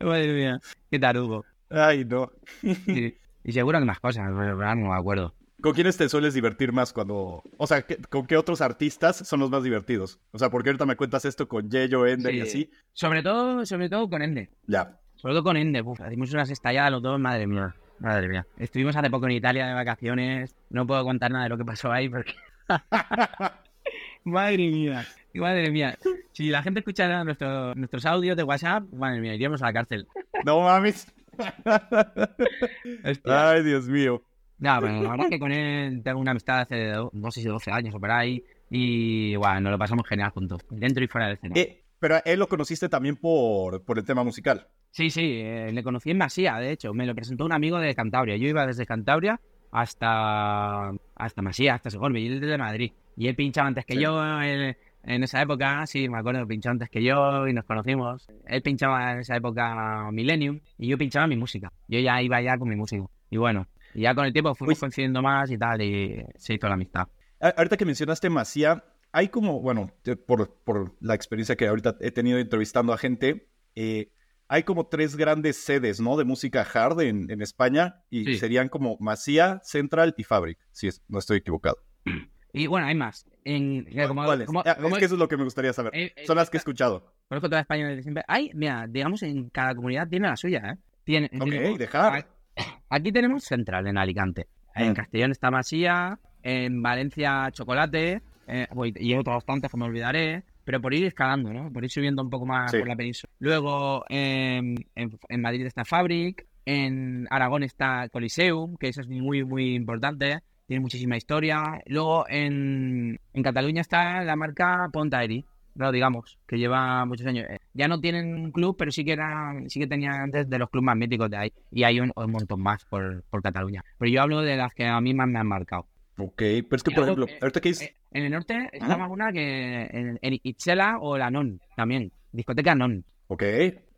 Madre mía. Qué tarugo. Ay, no. Sí. Y seguro que más cosas, pero no me acuerdo. ¿Con quiénes te sueles divertir más cuando... O sea, ¿qué- ¿con qué otros artistas son los más divertidos? O sea, porque ahorita me cuentas esto con Yeyo, Ender y Sí. así. Sobre todo, sobre todo con Ender. Ya. Sobre todo con Ender, uf, hicimos unas estalladas los dos, madre mía, madre mía. Estuvimos hace poco en Italia de vacaciones, no puedo contar nada de lo que pasó ahí porque... madre mía, madre mía. Si la gente escuchara nuestro- nuestros audios de WhatsApp, madre mía, iríamos a la cárcel. No mames. Ay, Dios mío. No, pero la verdad es que con él tengo una amistad hace, no sé si 12 años o por ahí, y bueno, nos lo pasamos genial juntos, dentro y fuera del escenario. Eh, pero a él lo conociste también por, por el tema musical. Sí, sí, eh, le conocí en Masía, de hecho. Me lo presentó un amigo de Cantabria. Yo iba desde Cantabria hasta hasta Masía, hasta Segorbe, y él es de Madrid. Y él pinchaba antes que Sí. yo en, en esa época, sí, me acuerdo, pinchó antes que yo y nos conocimos. Él pinchaba en esa época Millennium y yo pinchaba mi música. Yo ya iba ya con mi música. Y bueno, y ya con el tiempo fuimos Uy. coincidiendo más y tal, y se hizo la amistad. Ahorita que mencionaste Macía, hay como, bueno, por, por la experiencia que ahorita he tenido entrevistando a gente, eh, hay como tres grandes sedes, ¿no? De música hard en, en España y Sí. serían como Macía, Central y Fabric, si es- no estoy equivocado. Y bueno, hay más. En, como- ¿Cuáles? como- Ah, como- es que eso es lo que me gustaría saber. Eh, eh, Son las que he escuchado. Conozco toda España desde siempre. Hay, mira, digamos, en cada comunidad tiene la suya, ¿eh? Tiene, Ok, tenemos- de hard. Aquí tenemos Central en Alicante. En Mm. Castellón está Masía, en Valencia Chocolate, eh, y otros bastantes que me olvidaré, pero por ir escalando, ¿no? Por ir subiendo un poco más Sí. por la península. Luego en, en- en Madrid está Fabric, en Aragón está Coliseum, que eso es muy, muy importante, tiene muchísima historia. Luego en, en Cataluña está la marca Pontaeri, no digamos, que lleva muchos años. Eh, Ya no tienen un club, pero sí que eran, sí que tenían antes de los clubes más míticos de ahí. Y hay un, un montón más por, por Cataluña. Pero yo hablo de las que a mí más me han marcado. Ok, pero es que, Y por ejemplo, ahorita que dices... Eh, En el norte estaba una que en, en Itzela o la Non también. Discoteca Non. Ok.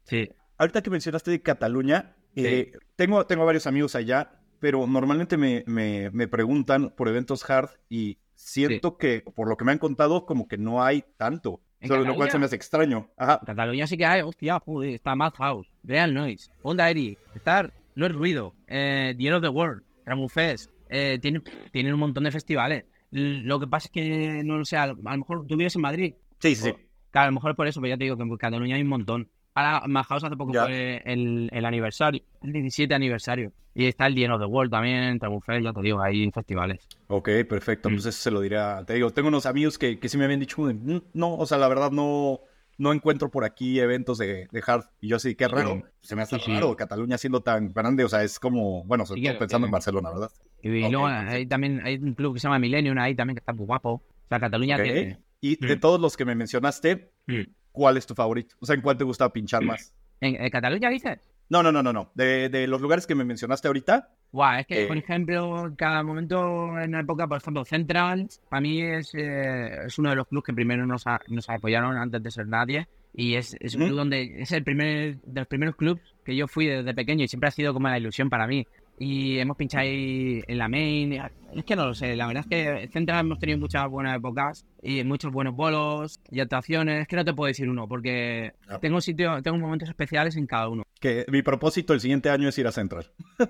Sí. Ahorita que mencionaste de Cataluña, eh, tengo, tengo varios amigos allá, pero normalmente me, me, me preguntan por eventos hard y siento que, por lo que me han contado, como que no hay tanto. ¿En Sobre lo cual se me hace extraño. Ajá. En Cataluña sí que hay, hostia, joder, está Madhouse, Real Noise, Onda Eri, Star, No es Ruido, eh, The End of the World, Ramon Fest, eh, tienen, tienen un montón de festivales. Lo que pasa es que, no lo sé, a lo, mejor tú vives en Madrid. Sí, sí, sí. Claro, a lo mejor es por eso, pero ya te digo que en Cataluña hay un montón. Ahora, Madhouse hace poco fue el, el aniversario, el 17 aniversario. Y está el End of the World también, Ramon Fest, ya te digo, hay festivales. Ok, perfecto. Mm. Pues eso se lo diría. Te digo, tengo unos amigos que, que sí me habían dicho, "Mm, no, o sea, la verdad no, no encuentro por aquí eventos de, de hard. Y yo sí, qué raro. Se me hace Sí, sí. raro Cataluña siendo tan grande. O sea, es como, bueno, Sí, todo que- pensando en Barcelona, ¿verdad? Y Ok, luego hay también hay un club que se llama Millennium ahí también que está muy guapo. O sea, Cataluña Ok. tiene... Y de Mm. todos los que me mencionaste, ¿cuál es tu favorito? O sea, ¿en cuál te gusta pinchar más? ¿En, en Cataluña dices? No, no, no, no, no. De, de los lugares que me mencionaste ahorita, Guau, es que, Eh. por ejemplo, cada momento en una época, por ejemplo, Central, para mí es, eh, es uno de los clubes que primero nos, a- nos apoyaron antes de ser nadie. Y es, es un Ujú. club donde es el primer de los primeros clubs que yo fui desde pequeño y siempre ha sido como la ilusión para mí. Y hemos pinchado ahí en la main. Es que no lo sé, la verdad es que en Central hemos tenido muchas buenas épocas y muchos buenos bolos y actuaciones. Es que no te puedo decir uno porque Ya. tengo sitio, tengo momentos especiales en cada uno. que mi propósito el siguiente año es ir a Central.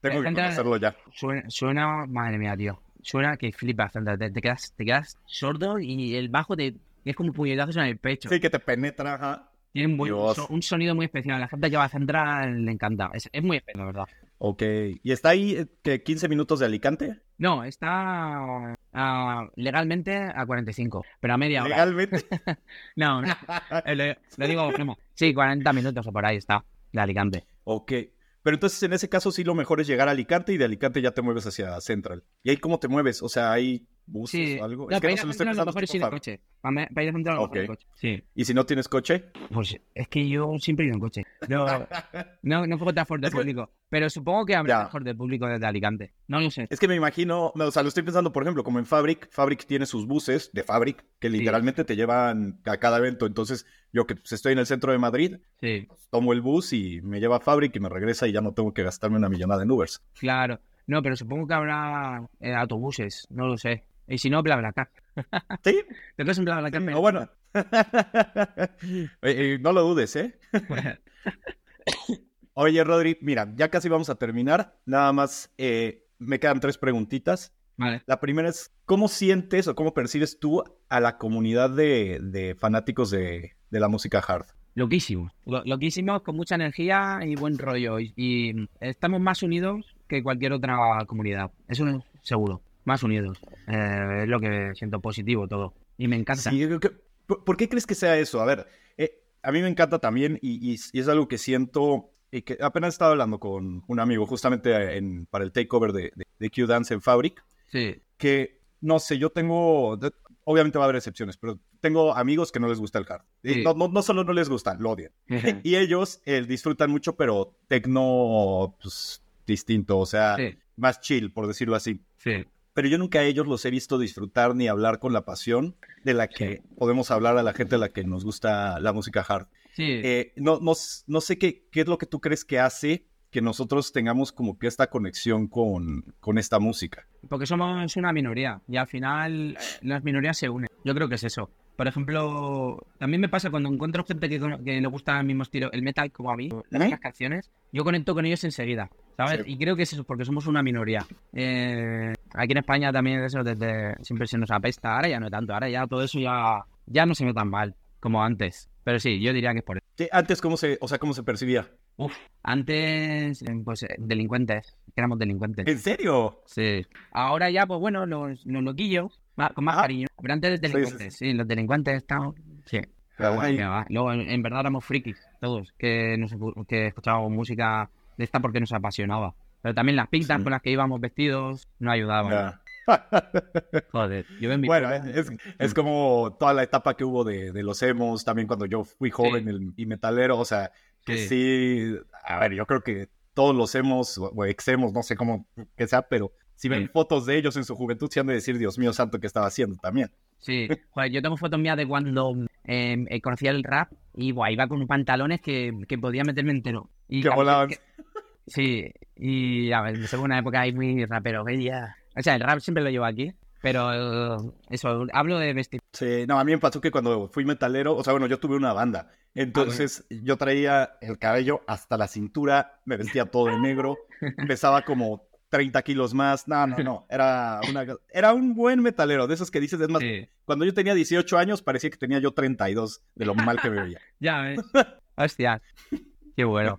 Tengo que Central- conocerlo ya. Suena, suena, madre mía, tío. Suena que flipas, Sandra. te, te quedas, te quedas sordo y el bajo te es como puñetazos en el pecho. Sí, que te penetra. Tiene un, buen- Dios. so- un sonido muy especial. La gente que va a Central le encanta. Es, es muy especial, la verdad. Ok. ¿Y está ahí eh, que 15 minutos de Alicante? No, está ah, legalmente a 45, pero a media hora. Legalmente. No, no. eh, lo, lo digo primo. Sí, 40 minutos o por ahí está, de Alicante. ok. Pero entonces en ese caso sí lo mejor es llegar a Alicante y de Alicante ya te mueves hacia Central. ¿Y ahí cómo te mueves? O sea, ¿hay buses Sí. o algo? No, es que para no ir se a lo estoy lo mejor es ir en coche. Para, para ir a Central a lo mejor en Ok. coche. Sí. ¿Y si no tienes coche? Pues es que yo siempre he ido en coche. No, no, no fue transporte público. Pero supongo que habrá transporte público desde Alicante. No lo sé. Es que me imagino, no, o sea, lo estoy pensando, por ejemplo, como en Fabric, Fabric tiene sus buses de Fabric que literalmente te llevan a cada evento. Entonces, yo que pues, estoy en el centro de Madrid, Sí, tomo el bus y me lleva a Fabric y me regresa y ya no tengo que gastarme una millonada en Ubers. claro. No, pero supongo que habrá eh, autobuses. No lo sé. Y si no, BlaBlaCar. Sí, ¿Te crees en BlaBlaCar? o bueno. Eh, eh, no lo dudes, ¿eh? Oye, Rodri, mira, ya casi vamos a terminar. Nada más, eh, me quedan tres preguntitas. Vale. La primera es, ¿cómo sientes o cómo percibes tú a la comunidad de, de fanáticos de, de la música hard? Loquísimos. Lo- loquísimos, con mucha energía y buen rollo. Y, y estamos más unidos que cualquier otra comunidad. Eso es seguro. Más unidos. Eh, es lo que siento positivo todo. Y me encanta. Sí, ¿por, qué crees que sea eso? A ver, eh, a mí me encanta también y, y- y es algo que siento y que apenas estaba hablando con un amigo justamente en- para el takeover de, de, de Q-Dance en Fabric, Sí. que no sé, yo tengo, obviamente va a haber excepciones, pero tengo amigos que no les gusta el hard. Y Sí. no, no, no solo no les gusta, lo odian. Y ellos eh, disfrutan mucho, pero tecno pues, distinto, o sea, Sí. más chill, por decirlo así. Sí. Pero yo nunca a ellos los he visto disfrutar ni hablar con la pasión de la que podemos hablar a la gente a la que nos gusta la música hard. Sí. Eh, no, no, no sé qué, qué es lo que tú crees que hace que nosotros tengamos como que esta conexión con, con esta música. Porque somos una minoría y al final eh, las minorías se unen. Yo creo que es eso. Por ejemplo, también me pasa cuando encuentro gente que, que le gusta el mismo estilo, el metal como a mí, las, ¿Eh? las canciones, yo conecto con ellos enseguida, ¿sabes? Sí. Y creo que es eso, porque somos una minoría. Eh, aquí en España también eso desde siempre se nos apesta, ahora ya no tanto, ahora ya todo eso ya, ya no se ve tan mal como antes. Pero sí, yo diría que es por eso. Sí, Antes, ¿cómo se, o sea, cómo se percibía? Uf, antes, eh, pues eh, delincuentes, éramos delincuentes. ¿En serio? Sí. Ahora ya, pues bueno, los, los loquillos, con más Ah. cariño. Pero antes Sí, sí, delincuentes, sí, los delincuentes estaban... Sí. Pero bueno, que va. Luego, en, en verdad éramos frikis, todos, que, nos, que escuchábamos música de esta porque nos apasionaba. Pero también las pintas Sí. con las que íbamos vestidos no ayudaban. Joder, yo en Bueno, es, es como toda la etapa que hubo de, de los emos, también cuando yo fui joven el- y metalero, o sea, que Sí. sí. a ver, yo creo que todos los emos o o ex emos, no sé cómo que sea, pero si ven Sí. fotos de ellos en su juventud, se han de decir, Dios mío santo, ¿qué estaba haciendo también? Sí, yo tengo fotos mías de cuando eh, eh, conocía el rap y iba con pantalones que, que podía meterme entero. Y Que volaban. que- Sí, y a ver, según una época ahí muy rapero, ella. O sea, el rap siempre lo llevo aquí, pero eso, hablo de vestir. Sí, no, a mí me pasó que cuando fui metalero, o sea, bueno, yo tuve una banda, entonces yo traía el cabello hasta la cintura, me vestía todo de negro, pesaba como 30 kilos más, no, no, no, era, una, era un buen metalero, de esos que dices, es más, Sí. cuando yo tenía 18 años parecía que tenía yo 32 de lo mal que me veía. Ya ves. Hostia. Qué bueno.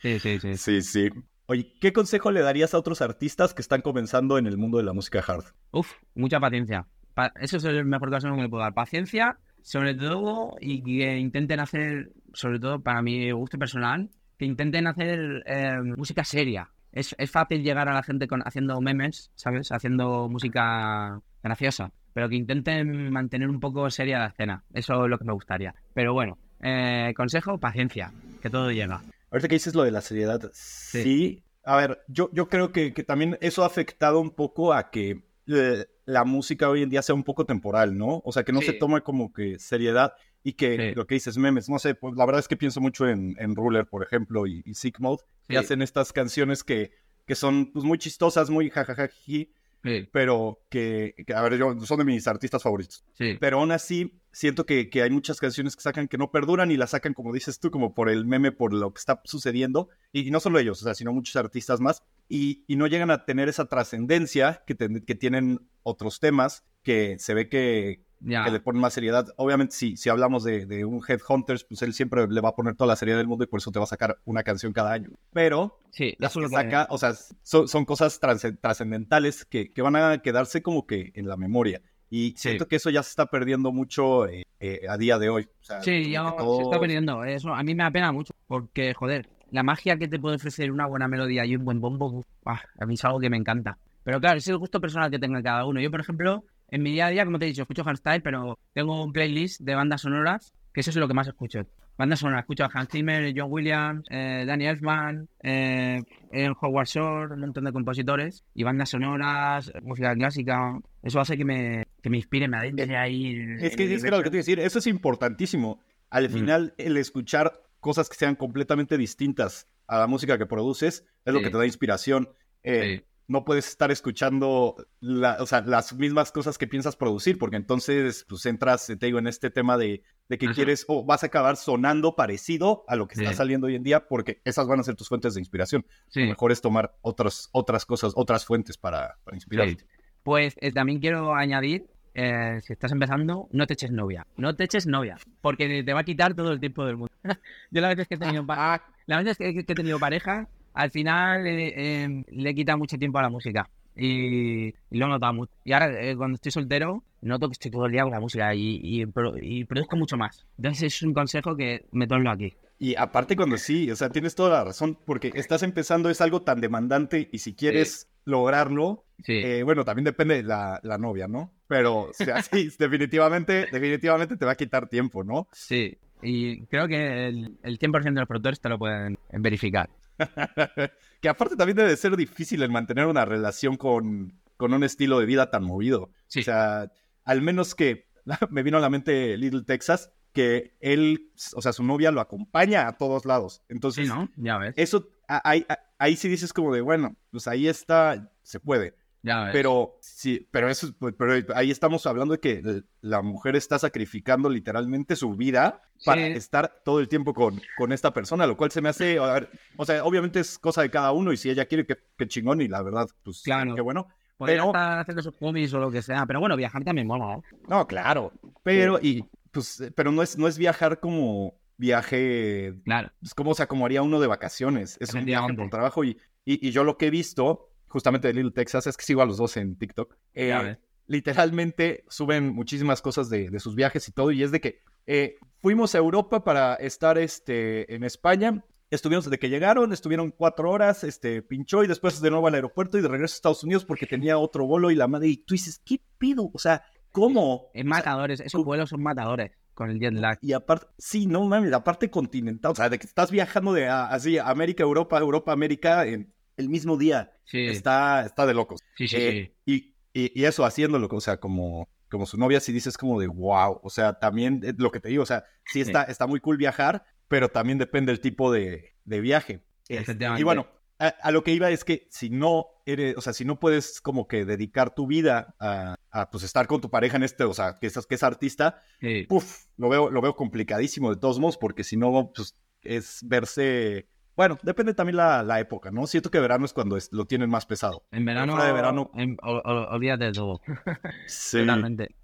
Sí, sí, sí. Sí, sí. Oye, ¿qué consejo le darías a otros artistas que están comenzando en el mundo de la música hard? Uf, mucha paciencia. Pa- eso es el mejor consejo que le puedo dar. Paciencia, sobre todo, y que intenten hacer, sobre todo para mi gusto personal, que intenten hacer eh, música seria. Es, es fácil llegar a la gente con, haciendo memes, ¿sabes? Haciendo música graciosa. Pero que intenten mantener un poco seria la escena. Eso es lo que me gustaría. Pero bueno, eh, consejo, paciencia. Que todo llega. Ahorita que dices lo de la seriedad, sí. A ver, yo, yo creo que, que también eso ha afectado un poco a que eh, la música hoy en día sea un poco temporal, ¿no? O sea, que no Sí. se toma como que seriedad y que Sí. lo que dices memes, no sé, pues la verdad es que pienso mucho en, en Ruler, por ejemplo, y, y Sick Mode, que Sí. hacen estas canciones que, que son pues muy chistosas, muy jajajajiji, Sí, pero que, que, a ver, yo, son de mis artistas favoritos. sí. Pero aún así, siento que, que hay muchas canciones que sacan que no perduran y las sacan, como dices tú, como por el meme, por lo que está sucediendo. Y, no solo ellos, o sea, sino muchos artistas más. Y, y no llegan a tener esa trascendencia que, que tienen otros temas que se ve que, Ya. que le ponen más seriedad. Obviamente, si, si hablamos de, de un Headhunters, pues él siempre le va a poner toda la seriedad del mundo y por eso te va a sacar una canción cada año. Pero Sí, las que saca, o sea, son, son cosas trasce- trascendentales que, que van a quedarse como que en la memoria. Y Sí. siento que eso ya se está perdiendo mucho eh, eh, a día de hoy. O sea, Sí, ya que se todo- está perdiendo. Eso a mí me apena mucho. Porque, joder, la magia que te puede ofrecer una buena melodía y un buen bombo, uf, ah, a mí es algo que me encanta. Pero claro, es el gusto personal que tenga cada uno. Yo, por ejemplo, en mi día a día, como te he dicho, escucho hardstyle, pero tengo un playlist de bandas sonoras, que eso es lo que más escucho. Bandas sonoras, escucho a Hans Zimmer, John Williams, eh, Danny Elfman, eh, el Howard Shore, un montón de compositores, y bandas sonoras, música clásica. Eso hace que me, que me inspire, me adentre ahí. Es que es que lo que te decir, eso es importantísimo. Al Mm. final, el escuchar cosas que sean completamente distintas a la música que produces es lo Sí. que te da inspiración. Eh, Sí. No puedes estar escuchando la- o sea, las mismas cosas que piensas producir, porque entonces pues entras, te digo, en este tema de, de que Ajá. quieres o vas a acabar sonando parecido a lo que está Sí. saliendo hoy en día, porque esas van a ser tus fuentes de inspiración. Sí. Lo mejor es tomar otras, otras cosas, otras fuentes para, para inspirarte. Sí. Pues eh, también quiero añadir, eh, si estás empezando, no te eches novia. No te eches novia, porque te va a quitar todo el tiempo del mundo. Yo las veces que he tenido, pa- las veces que, que he tenido pareja, al final eh, eh, le he quitado mucho tiempo a la música. Y, y lo mucho. Y ahora, eh, cuando estoy soltero, noto que estoy todo el día con la música y, y, y produzco mucho más. Entonces es un consejo que me tomo aquí. Y aparte cuando sí, o sea, tienes toda la razón, porque estás empezando, es algo tan demandante y si quieres lograrlo, Sí. eh, bueno, también depende de la, la novia, ¿no? Pero, o sea, sí, definitivamente, definitivamente te va a quitar tiempo, ¿no? Sí, y creo que el, el 100% de los productores te lo pueden verificar. que aparte también debe ser difícil el mantener una relación con, con un estilo de vida tan movido. Sí. O sea, al menos que me vino a la mente Little Texas, que él, o sea, su novia lo acompaña a todos lados. Entonces, Sí, ¿no? Ya ves. eso, ahí sí dices como de, bueno, pues ahí está, se puede. Ya ves. Pero sí, pero eso, pues, pero ahí estamos hablando de que la mujer está sacrificando literalmente su vida para estar todo el tiempo con, con esta persona, lo cual se me hace, a ver, o sea, obviamente es cosa de cada uno y si ella quiere que, que chingón y la verdad, pues Claro. qué bueno. Podría pero- estar haciendo sus hobbies o lo que sea. Pero bueno, viajar también mola, ¿eh? No, claro, pero y pues, pero no es, no es viajar como viaje, Claro. pues como, o sea, como haría uno de vacaciones, es un viaje por trabajo y, y, y yo lo que he visto justamente de Little Texas es que sigo a los dos en TikTok. eh, literalmente suben muchísimas cosas de, de sus viajes y todo, y es de que eh, fuimos a Europa para estar este, en España. Estuvimos desde que llegaron, estuvieron cuatro horas, este, pinchó y después de nuevo al aeropuerto y de regreso a Estados Unidos porque tenía otro vuelo y la madre. Y tú dices, ¿qué pido? O sea, ¿cómo? Es O sea, matadores. Esos vuelos son matadores con el jet lag. y aparte, sí, no mames, la parte continental, o sea, de que estás viajando de a- así, América, Europa, Europa, América en el mismo día. Sí. Está, está de locos. Sí, sí, Eh, Y, y, y eso haciéndolo, o sea, como, como su novia, sí dices como de wow. O sea, también eh, lo que te digo, o sea, sí está, está muy cool viajar, pero también depende del tipo de, de viaje. Este, y bueno, a, a lo que iba es que si no eres, o sea, si no puedes como que dedicar tu vida a, a, pues estar con tu pareja en este, o sea, que es, que es artista, Sí. Puf, lo veo, lo veo complicadísimo de todos modos, porque si no, pues es verse. Bueno, depende también la, la época, ¿no? Siento que verano es cuando es- lo tienen más pesado. En verano, fuera de verano- en- o- o- olvídate de todo. Sí, Totalmente.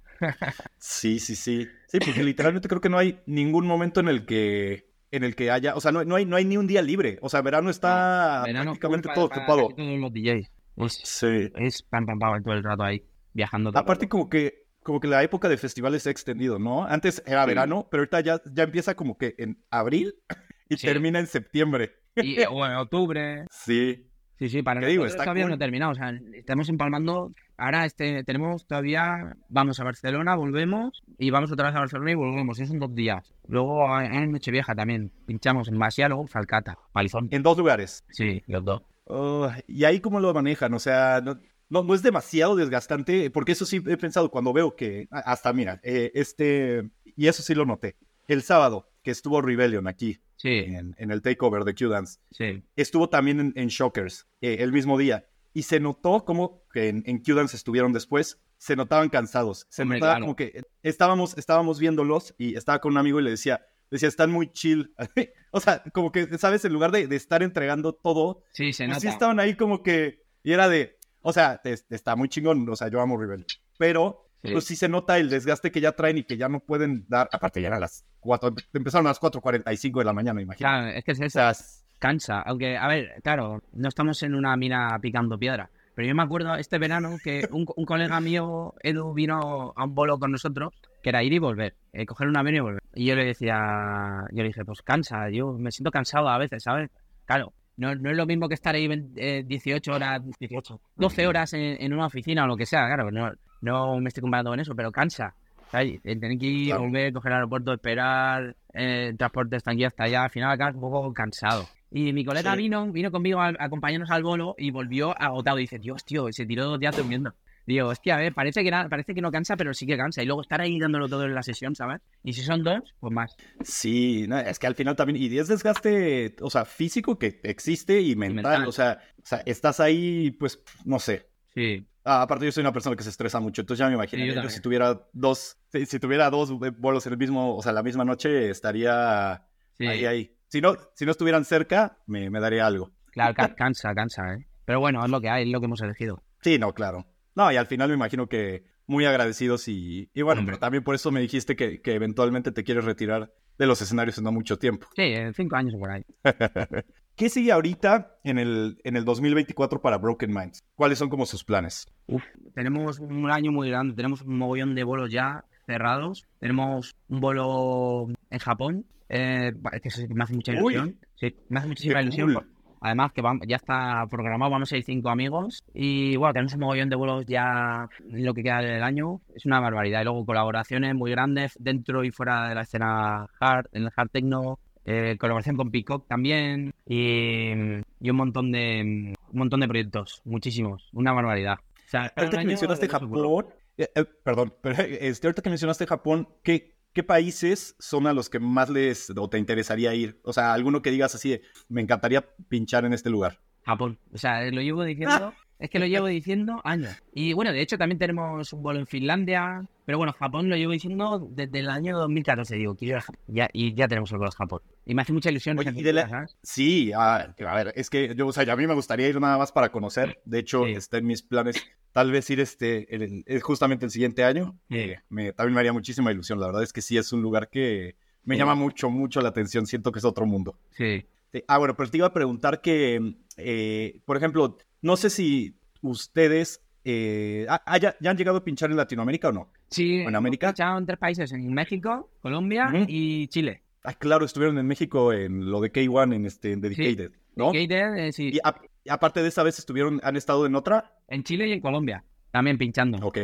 sí, sí, sí. Sí, porque literalmente creo que no hay ningún momento en el que en el que haya, o sea, no, no hay, no hay ni un día libre. O sea, verano está Verano prácticamente todo para- ocupado. para Sí. es pam, pam, pam todo el rato ahí, viajando. Aparte rato. como que como que la época de festivales se ha extendido, ¿no? Antes era Sí. verano, pero ahorita ya, ya empieza como que en abril y Sí. termina en septiembre. Y, o en octubre. Sí. Sí, sí, para ¿Qué digo? nosotros Está todavía cool. no ha terminado. O sea, estamos empalmando. Ahora este, tenemos todavía. Vamos a Barcelona, volvemos. Y vamos otra vez a Barcelona y volvemos. Esos son dos días. Luego en Nochevieja también. Pinchamos en Masia, luego en Falcata. Palizón. En dos lugares. Sí, los dos. Oh, ¿Y ahí cómo lo manejan? O sea, no, no, no es demasiado desgastante, porque eso sí he pensado cuando veo que, a- hasta mira, eh, este, y eso sí lo noté, el sábado que estuvo Rebellion aquí, Sí, en, en el takeover de Q-Dance, sí. estuvo también en, en Shockers eh, el mismo día, y se notó como que en, en Q-Dance estuvieron después, se notaban cansados, se Hombre, notaba claro. como que estábamos, estábamos viéndolos y estaba con un amigo y le decía, decía, están muy chill, o sea, como que, ¿sabes? En lugar de, de estar entregando todo, Sí, se pues nota. sí estaban ahí como que. Y era de. O sea, es- está muy chingón. O sea, yo amo Rebel. Pero, Sí. pues sí se nota el desgaste que ya traen y que ya no pueden dar. Aparte, ya eran las 4. Empezaron a las 4.45 de la mañana, imagino. Claro, es que es O eso. sea, Cansa. Aunque, a ver, claro, no estamos en una mina picando piedra. Pero yo me acuerdo este verano que un, un colega mío, Edu, vino a un bolo con nosotros, que era ir y volver, eh, coger un avión y volver. Y yo le decía, yo le dije, pues cansa, yo me siento cansado a veces, ¿sabes? Claro, no, no es lo mismo que estar ahí 20, eh, 18 horas, 18, 12 horas en, en una oficina o lo que sea, claro, no, no me estoy comparando con eso, pero cansa. ¿sabes? Tener que ir, Claro. volver, coger el aeropuerto, esperar, eh, transporte hasta aquí hasta allá, al final acabas un poco cansado. Y mi colega Sí. vino, vino conmigo a, a acompañarnos al bolo y volvió agotado. Y dice, Dios, tío, se tiró dos días durmiendo. Digo, hostia, a ver, parece que, na- parece que no cansa, pero sí que cansa. Y luego estar ahí dándolo todo en la sesión, ¿sabes? Y si son dos, pues más. sí, no, es que al final también. Y es desgaste, o sea, físico que existe y mental. mental. O, sea, o sea, estás ahí, pues, no sé. Sí, Ah, aparte, yo soy una persona que se estresa mucho, entonces ya me imagino. Sí, yo si tuviera dos, si, si tuviera dos en el mismo, o sea, la misma noche, estaría sí. ahí, ahí. Si no, si no estuvieran cerca, me, me daría algo. Claro, ca- cansa, cansa, ¿eh? Pero bueno, es lo que hay, es lo que hemos elegido. Sí, no, claro. No, y al final me imagino que muy agradecidos y, y bueno, Hombre. pero también por eso me dijiste que, que eventualmente te quieres retirar de los escenarios en no mucho tiempo. Sí, en cinco años por ahí. ¿Qué sigue ahorita en el, en el 2024 para Broken Minds? ¿Cuáles son como sus planes? Uf, tenemos un año muy grande, tenemos un mogollón de vuelos ya cerrados. Tenemos un vuelo en Japón, eh, que eso sí que me hace mucha ilusión. Sí, me hace muchísima Qué ilusión. cool. Además que vamos- ya está programado, vamos a ir cinco amigos y bueno, tenemos un mogollón de vuelos ya en lo que queda del año. Es una barbaridad. Y luego colaboraciones muy grandes dentro y fuera de la escena hard, en el hard techno, eh, colaboración con Peacock también y, y un montón de un montón de proyectos, muchísimos, una barbaridad. O sea, ahorita que mencionaste. Japón, eh, eh, perdón, pero este, ahorita que mencionaste Japón, ¿qué, ¿qué países son a los que más les o te interesaría ir? O sea, alguno que digas así, de, me encantaría pinchar en este lugar. Japón. O sea, lo llevo diciendo, es que lo llevo diciendo años. Y bueno, de hecho también tenemos un vuelo en Finlandia, pero bueno, Japón lo llevo diciendo desde el año 2014, digo, quiero ir a Japón. Ya, y ya tenemos el vuelo a Japón. Y me hace mucha ilusión. Oye, de la-. Sí, a, a ver, es que yo, o sea, a mí me gustaría ir nada más para conocer. De hecho, Sí. está en mis planes tal vez ir este, el- el- justamente el siguiente año. Sí. Me, también me haría muchísima ilusión. La verdad es que sí es un lugar que me llama mucho, mucho la atención. Siento que es otro mundo. Sí. Sí. Ah, bueno, pero te iba a preguntar que, eh, por ejemplo, no sé si ustedes eh, ah, ah, ya, ya han llegado a pinchar en Latinoamérica o no. Sí, ¿En América? pinchado en tres países, en México, Colombia y Chile. Ah, claro, estuvieron en México en lo de K1, en este, en Dedicated, ¿no? Gator, eh, sí, Y a- aparte de esa vez estuvieron, han estado en otra. en Chile y en Colombia, también pinchando. Ok.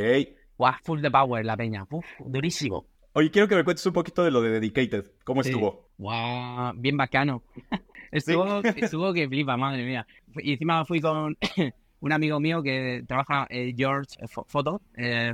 Guau, full de power la peña. Uf, durísimo. Oye, quiero que me cuentes un poquito de lo de Dedicated. ¿Cómo Sí. estuvo? Guau, bien bacano. estuvo, estuvo que flipa, madre mía. Y encima fui con un amigo mío que trabaja, eh, George eh, Fo- Foto, eh,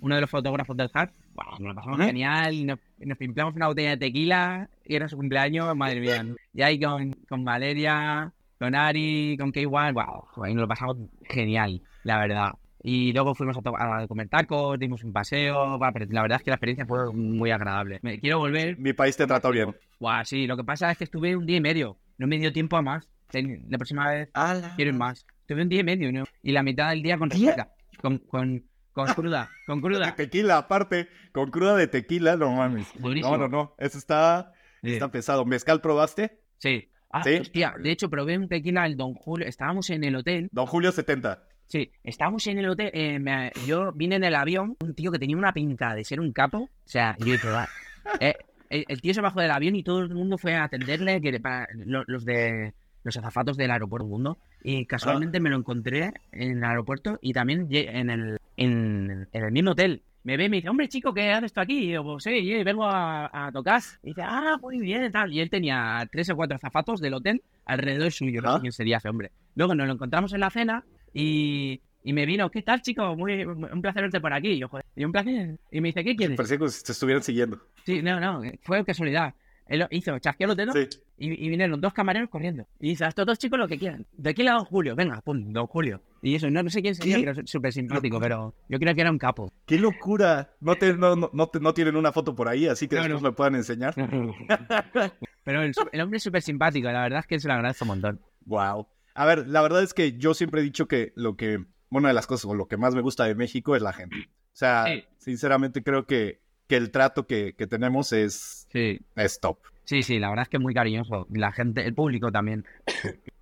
uno de los fotógrafos del Hard. Guau, nos lo pasamos Ujú. genial. Nos, nos pimplamos una botella de tequila y era su cumpleaños, madre mía. Y ahí con, con Valeria, con Ari, con K1, wow, ahí nos lo pasamos genial, la verdad. Y luego fuimos a, a comer tacos, dimos un paseo, pero la verdad es que la experiencia fue muy agradable. Me quiero volver, Mi país te trató bien. Guau, sí, lo que pasa es que estuve un día y medio. No me dio tiempo a más. La próxima vez quiero ir más. Estuve un día y medio, ¿no? Y la mitad del día con resaca. Con, con, con cruda, con cruda. Tequila, aparte, con cruda de tequila, no mames. Buenísimo. No, no, no. Eso está, Sí. está pesado. ¿Mezcal probaste? Sí. Ah, Sí. hostia, de hecho probé un tequila el Don Julio. Estábamos en el hotel. Don Julio 70. Sí, estábamos en el hotel. eh, me- yo vine en el avión, un tío que tenía una pinta de ser un capo. O sea, yo dije, va. Eh, el, el tío se bajó del avión y todo el mundo fue a atenderle, que para, los de los azafatos del aeropuerto mundo. Y casualmente me lo encontré en el aeropuerto y también en el, en, en el mismo hotel. Me ve y me dice, hombre, chico, ¿qué haces tú aquí? Y yo, pues sí, vengo a, a tocar. Y dice, ah, muy bien, tal. Y él tenía tres o cuatro azafatos del hotel alrededor suyo. No sé quién sería ese hombre. Luego nos lo encontramos en la cena y, y me vino, ¿qué tal, chico? Muy, un placer verte por aquí. Y yo, joder, y un placer. Y me dice, ¿qué quieres? Parecía que te estuvieran siguiendo. Sí, no, no, fue casualidad. Él hizo, chasqueó los dedos Sí. y, y vinieron dos camareros corriendo. Y dice, a estos dos chicos lo que quieran. De aquí a Don Julio, venga, pum, Don Julio. Y eso, no, no sé quién sería, pero es súper simpático, pero yo creo que era un capo. ¡Qué locura! No, te, no, no, te- no tienen una foto por ahí, así que No, después me puedan enseñar. pero el, el hombre es súper simpático, la verdad es que se lo agradezco un montón. Wow. A ver, la verdad es que yo siempre he dicho que lo que, una de las cosas o lo que más me gusta de México es la gente. O sea, Sí. sinceramente creo que, que el trato que, que tenemos es, Sí, es top. sí, sí, la verdad es que es muy cariñoso. La gente, el público también,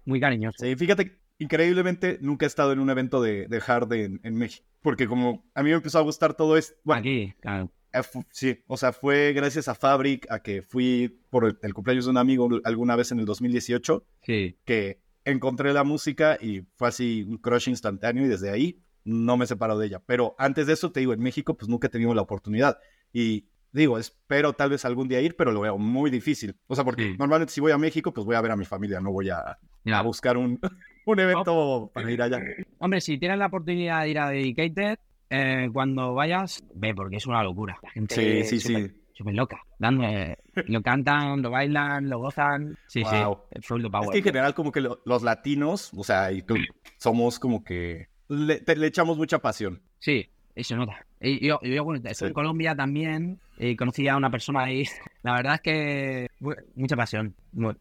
muy cariñoso. Sí, fíjate, increíblemente nunca he estado en un evento de, de hard en, en México. Porque como a mí me empezó a gustar todo esto, bueno, Aquí, claro. eh, sí, o sea, fue gracias a Fabric, a que fui por el, el cumpleaños de un amigo alguna vez en el 2018, Sí, que encontré la música y fue así un crush instantáneo y desde ahí no me separo de ella. Pero antes de eso, te digo, en México pues nunca he tenido la oportunidad. Y digo, espero tal vez algún día ir, pero lo veo muy difícil. O sea, porque Sí. normalmente si voy a México, pues voy a ver a mi familia, no voy a, a buscar un, un evento para ir allá. Hombre, si tienes la oportunidad de ir a Dedicated, eh, cuando vayas, ve, porque es una locura. La gente Sí, sí, es súper- sí. súper loca. Dando, eh, lo cantan, lo bailan, lo gozan. Sí, Wow. sí. Full the Es power. que en general como que lo- los latinos, o sea, y tú, somos como que le, te- le echamos mucha pasión. Sí, y se nota. Y yo, yo bueno, Sí. en Colombia también conocí a una persona ahí. La verdad es que mucha pasión.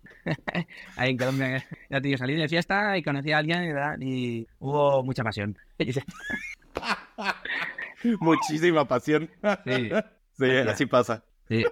Ahí en Colombia, ya te digo, salí de fiesta y conocí a alguien ¿verdad? y hubo mucha pasión. Muchísima pasión. Sí. Sí, así pasa. Sí.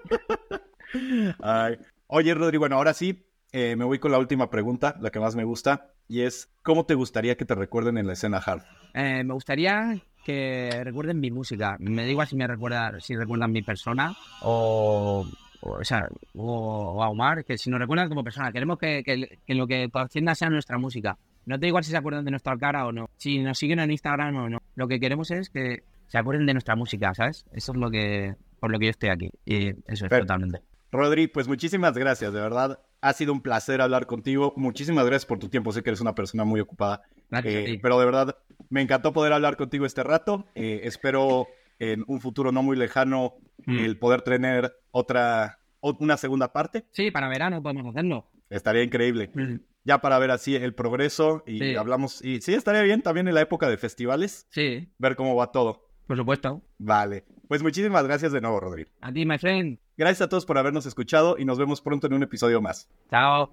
Ay. Oye, Rodrigo, bueno, ahora sí, eh, me voy con la última pregunta, la que más me gusta, y es, ¿cómo te gustaría que te recuerden en la escena hard? Eh, me gustaría que recuerden mi música. Me da igual si me recuerda, si recuerdan mi persona o, o, o sea, o, o a Omar, que si nos recuerdan como persona. Queremos que, que- que lo que trascienda sea nuestra música. No te da igual si se acuerdan de nuestra cara o no. Si nos siguen en Instagram o no. Lo que queremos es que se acuerden de nuestra música, ¿sabes? Eso es lo que por lo que yo estoy aquí. Y eso es Pero- totalmente. Rodri, pues muchísimas gracias, de verdad. Ha sido un placer hablar contigo. Muchísimas gracias por tu tiempo. Sé que eres una persona muy ocupada. Eh, pero de verdad, me encantó poder hablar contigo este rato. Eh, espero en un futuro no muy lejano mm. el poder tener otra, una segunda parte. Sí, para verano podemos hacerlo. Estaría increíble. Mm. Ya para ver así el progreso y hablamos. Y sí, estaría bien también en la época de festivales. Sí. Ver cómo va todo. Por supuesto. Vale. Pues muchísimas gracias de nuevo, Rodrigo. A ti, my friend. Gracias a todos por habernos escuchado y nos vemos pronto en un episodio más. Chao.